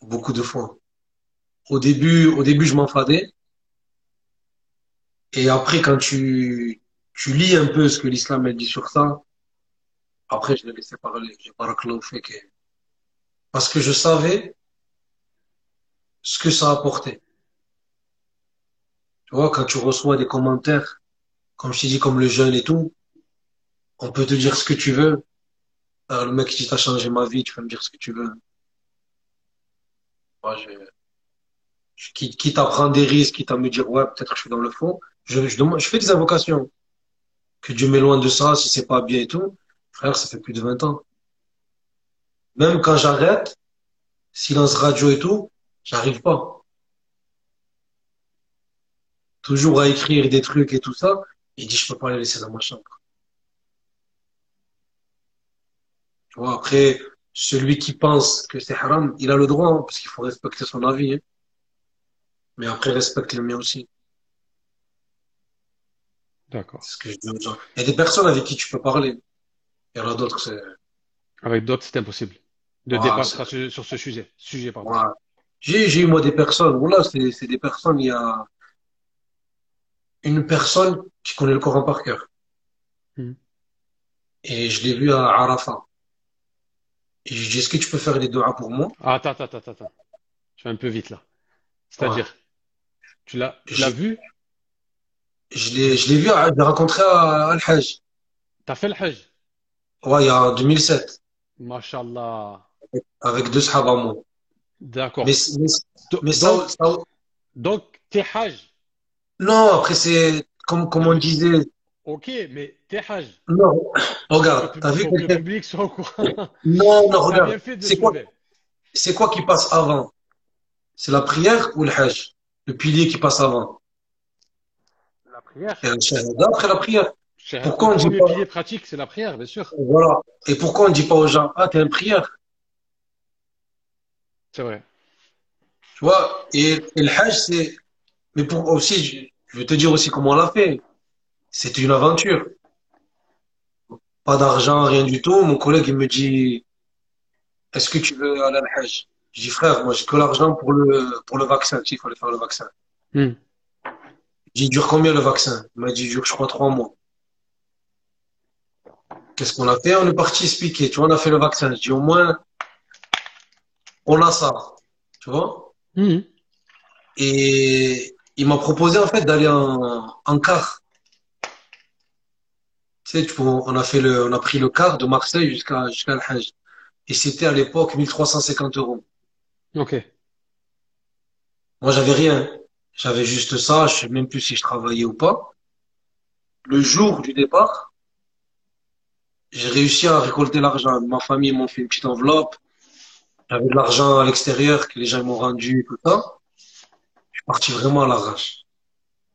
Beaucoup de fois. Au début, au début, je m'enfadais. Et après, quand tu, tu lis un peu ce que l'islam a dit sur ça, après, je l'ai laissé parler. J'ai pas fait que, parce que je savais ce que ça apportait. Tu vois, quand tu reçois des commentaires, comme je t'ai dit, comme le jeune et tout, on peut te dire ce que tu veux. Alors, le mec qui dit, t'as changé ma vie, tu peux me dire ce que tu veux. Moi, je, quitte, à prendre des risques, quitte à me dire, ouais, peut-être que je suis dans le fond, je fais des invocations. Que Dieu m'éloigne de ça, si c'est pas bien et tout. Frère, ça fait plus de 20 ans. Même quand j'arrête, silence radio et tout, j'arrive pas. Toujours à écrire des trucs et tout ça. Il dit, je peux pas les laisser dans ma chambre. Tu vois, après, celui qui pense que c'est haram, il a le droit, hein, parce qu'il faut respecter son avis. hein. Mais après, respecte le mien aussi. D'accord. C'est ce que je dis aux gens. Il y a des personnes avec qui tu peux parler. Il y en a d'autres, c'est, Avec d'autres, c'est impossible de Ah, sur ce sujet. Sujet, pardon. J'ai, j'ai eu, moi, des personnes. Voilà, c'est, c'est des personnes, il y a une personne qui connaît le Coran par cœur. Mhm. Et je l'ai vu à Arafat. Et je lui ai dit, est-ce que tu peux faire des doigts pour moi? Ah, attends, attends, attends, attends. Je vais un peu vite là. C'est-à-dire, tu l'as, tu l'as Je- vu, Je l'ai, je l'ai vu, je l'ai rencontré à Al-Hajj. t'as fait le Hajj? Ouais, il y a en 2007, Mashallah. Avec deux à moi. D'accord. Mais, mais Donc, ça, ça- donc, t'es Hajj. non, après, c'est comme, comme on disait. Ok, mais t'es Hajj. Non, regarde, le t'as vu que le public soit au courant. Non, non, regarde. C'est quoi, quoi qui passe avant? C'est la prière ou le hajj? Le pilier qui passe avant. La prière. Et le après la prière. Pourquoi Le on dit pas, pilier pratique, c'est la prière, bien sûr. voilà. Et pourquoi on dit pas aux gens, ah, t'es un prière? C'est vrai. Tu vois? Et, et le hajj, c'est, mais pour aussi, je, je vais te dire aussi comment on l'a fait. C'était une aventure. Pas d'argent, rien du tout. Mon collègue, il me dit, est-ce que tu veux aller à la Hajj? Je dis, frère, moi, j'ai que l'argent pour le, pour le vaccin. Tu sais, il fallait faire le vaccin. Dis, il dure combien le vaccin? Il m'a dit, il dure, je crois, trois mois. Qu'est-ce qu'on a fait? On est parti expliquer. Tu vois, on a fait le vaccin. Je dis, au moins, on a ça. Tu vois? Hmm. Et il m'a proposé, en fait, d'aller en, en car. Tu sais, tu on a fait le, on a pris le car de Marseille jusqu'à, jusqu'à le Hajj. Et c'était à l'époque 1350 euros. Ok. Moi, j'avais rien. J'avais juste ça. Je sais même plus si je travaillais ou pas. Le jour du départ, j'ai réussi à récolter l'argent. Ma famille m'a fait une petite enveloppe. J'avais de l'argent à l'extérieur que les gens m'ont rendu, tout ça. Je suis parti vraiment à l'arrache.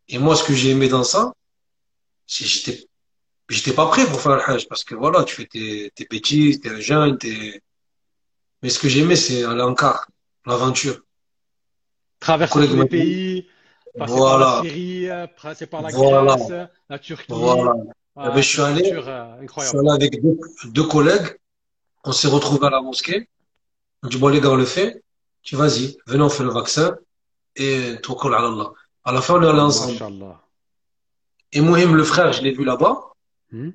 Et moi, ce que j'ai aimé dans ça, c'est que j'étais, j'étais pas prêt pour faire le Hajj parce que voilà, tu fais tes, tes bêtises, t'es un jeune, t'es, mais ce que j'ai aimé, c'est aller en car, l'aventure. Traverser tous les pays, passer par la Syrie, passer par la voilà, Grèce, la Turquie. voilà. Eh ben, Ah, je suis allé, euh, je suis allé avec deux, deux collègues. On s'est retrouvés à la mosquée. On dit, bon, les gars, on le fait. Tu vas-y, venez, on fait le vaccin et tawakkal ala Allah. À la fin, on est allé ensemble. Et Mohim, le frère, je l'ai vu là-bas. Hmm?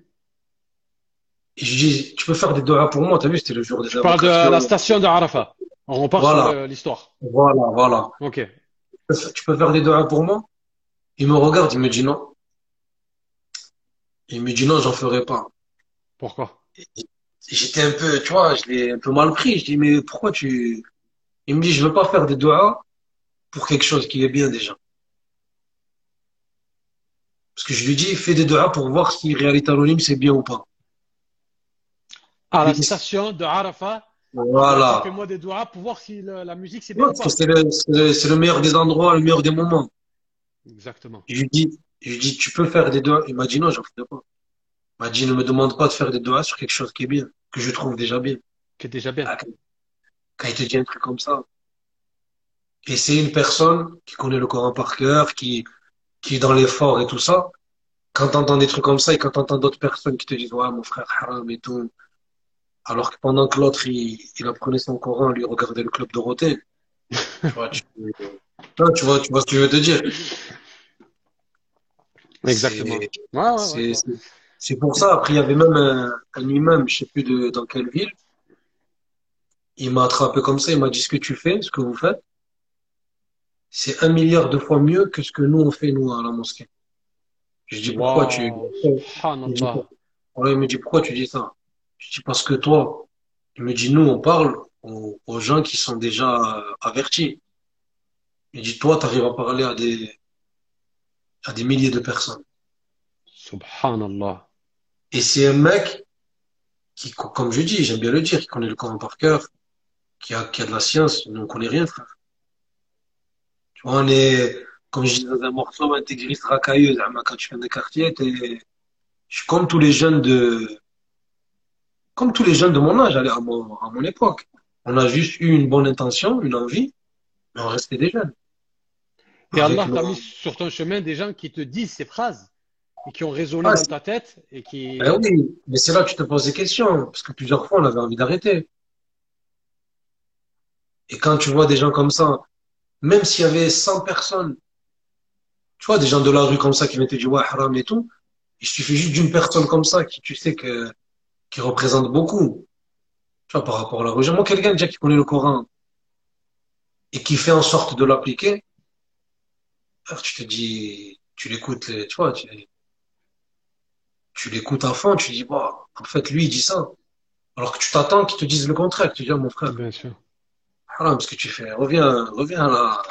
Et je dis, tu peux faire des doigts pour moi. T'as vu, c'était le jour des Tu parles de la station de Arafat. On repart sur Voilà, le- l'histoire. voilà, voilà. Ok. Tu peux fa- tu peux faire des doigts pour moi? Il me regarde, il me dit non. Il me dit non, j'en ferai pas. Pourquoi? J'étais un peu, tu vois, je l'ai un peu mal pris. Je dis, mais pourquoi tu... Il me dit, je veux pas faire des doigts pour quelque chose qui est bien déjà. Parce que je lui dis, fais des doigts pour voir si réalité anonyme c'est bien ou pas. À la station de Arafat, voilà. fais-moi des doigts pour voir si le- la musique c'est bien Ouais, ou parce que pas. c'est le, meilleur des endroits, le meilleur des moments. Exactement. Je lui dis, je lui dis, tu peux faire des doigts. Il m'a dit non, j'en ferai pas. M'a dit, ne me demande pas de faire des doigts sur quelque chose qui est bien, que je trouve déjà bien. Qui est déjà bien. Ah, Quand il te dit un truc comme ça. Et c'est une personne qui connaît le Coran par cœur, qui, qui est dans l'effort et tout ça. Quand t'entends des trucs comme ça et quand t'entends d'autres personnes qui te disent, ouais, mon frère, haram et tout. Alors que pendant que l'autre, il, il apprenait son Coran, lui regardait le club Dorothée. Tu vois, tu, non, tu vois, tu vois ce que je veux te dire. Exactement. C'est, Ouais, ouais, ouais. C'est, pour ça. Après, il y avait même un, un imam, je sais plus de, dans quelle ville. Il m'a attrapé comme ça. Il m'a dit, ce que tu fais, ce que vous faites, c'est un milliard de fois mieux que ce que nous, on fait, nous, à la mosquée. Je dis, pourquoi tu, Waouh, il me dit, il me dit, pourquoi tu dis ça? Je dis, parce que toi, il me dit, nous, on parle aux, aux gens qui sont déjà euh, avertis. Il dit, toi, tu arrives à parler à des, à des milliers de personnes. Subhanallah. Et c'est un mec qui, co- comme je dis, j'aime bien le dire, qui connaît le Coran par cœur, qui a, qui a de la science. Nous, on connaît rien, frère. Tu vois, on est, comme je dis dans un morceau, intégriste racailleuse. Quand tu viens des quartiers, je suis comme tous les jeunes de, comme tous les jeunes de mon âge, à mon, à mon époque. On a juste eu une bonne intention, une envie, mais on restait des jeunes. Et Allah t'a mis sur ton chemin des gens qui te disent ces phrases et qui ont résonné ah, dans ta tête et qui. ben oui, mais c'est là que tu te poses des questions, parce que plusieurs fois, on avait envie d'arrêter. Et quand tu vois des gens comme ça, même s'il y avait 100 personnes, tu vois, des gens de la rue comme ça qui mettaient du ouais, haram et tout, il suffit juste d'une personne comme ça qui, tu sais, que, qui représente beaucoup, tu vois, par rapport à la religion. Moi, quelqu'un déjà qui connaît le Coran et qui fait en sorte de l'appliquer, alors tu te dis, tu l'écoutes, tu vois, tu, tu l'écoutes à fond, tu dis, bon, en fait, lui, il dit ça. Alors que tu t'attends qu'ils te disent le contraire. Tu dis, ah, mon frère, Bien sûr. haram, ce que tu fais, reviens, reviens là,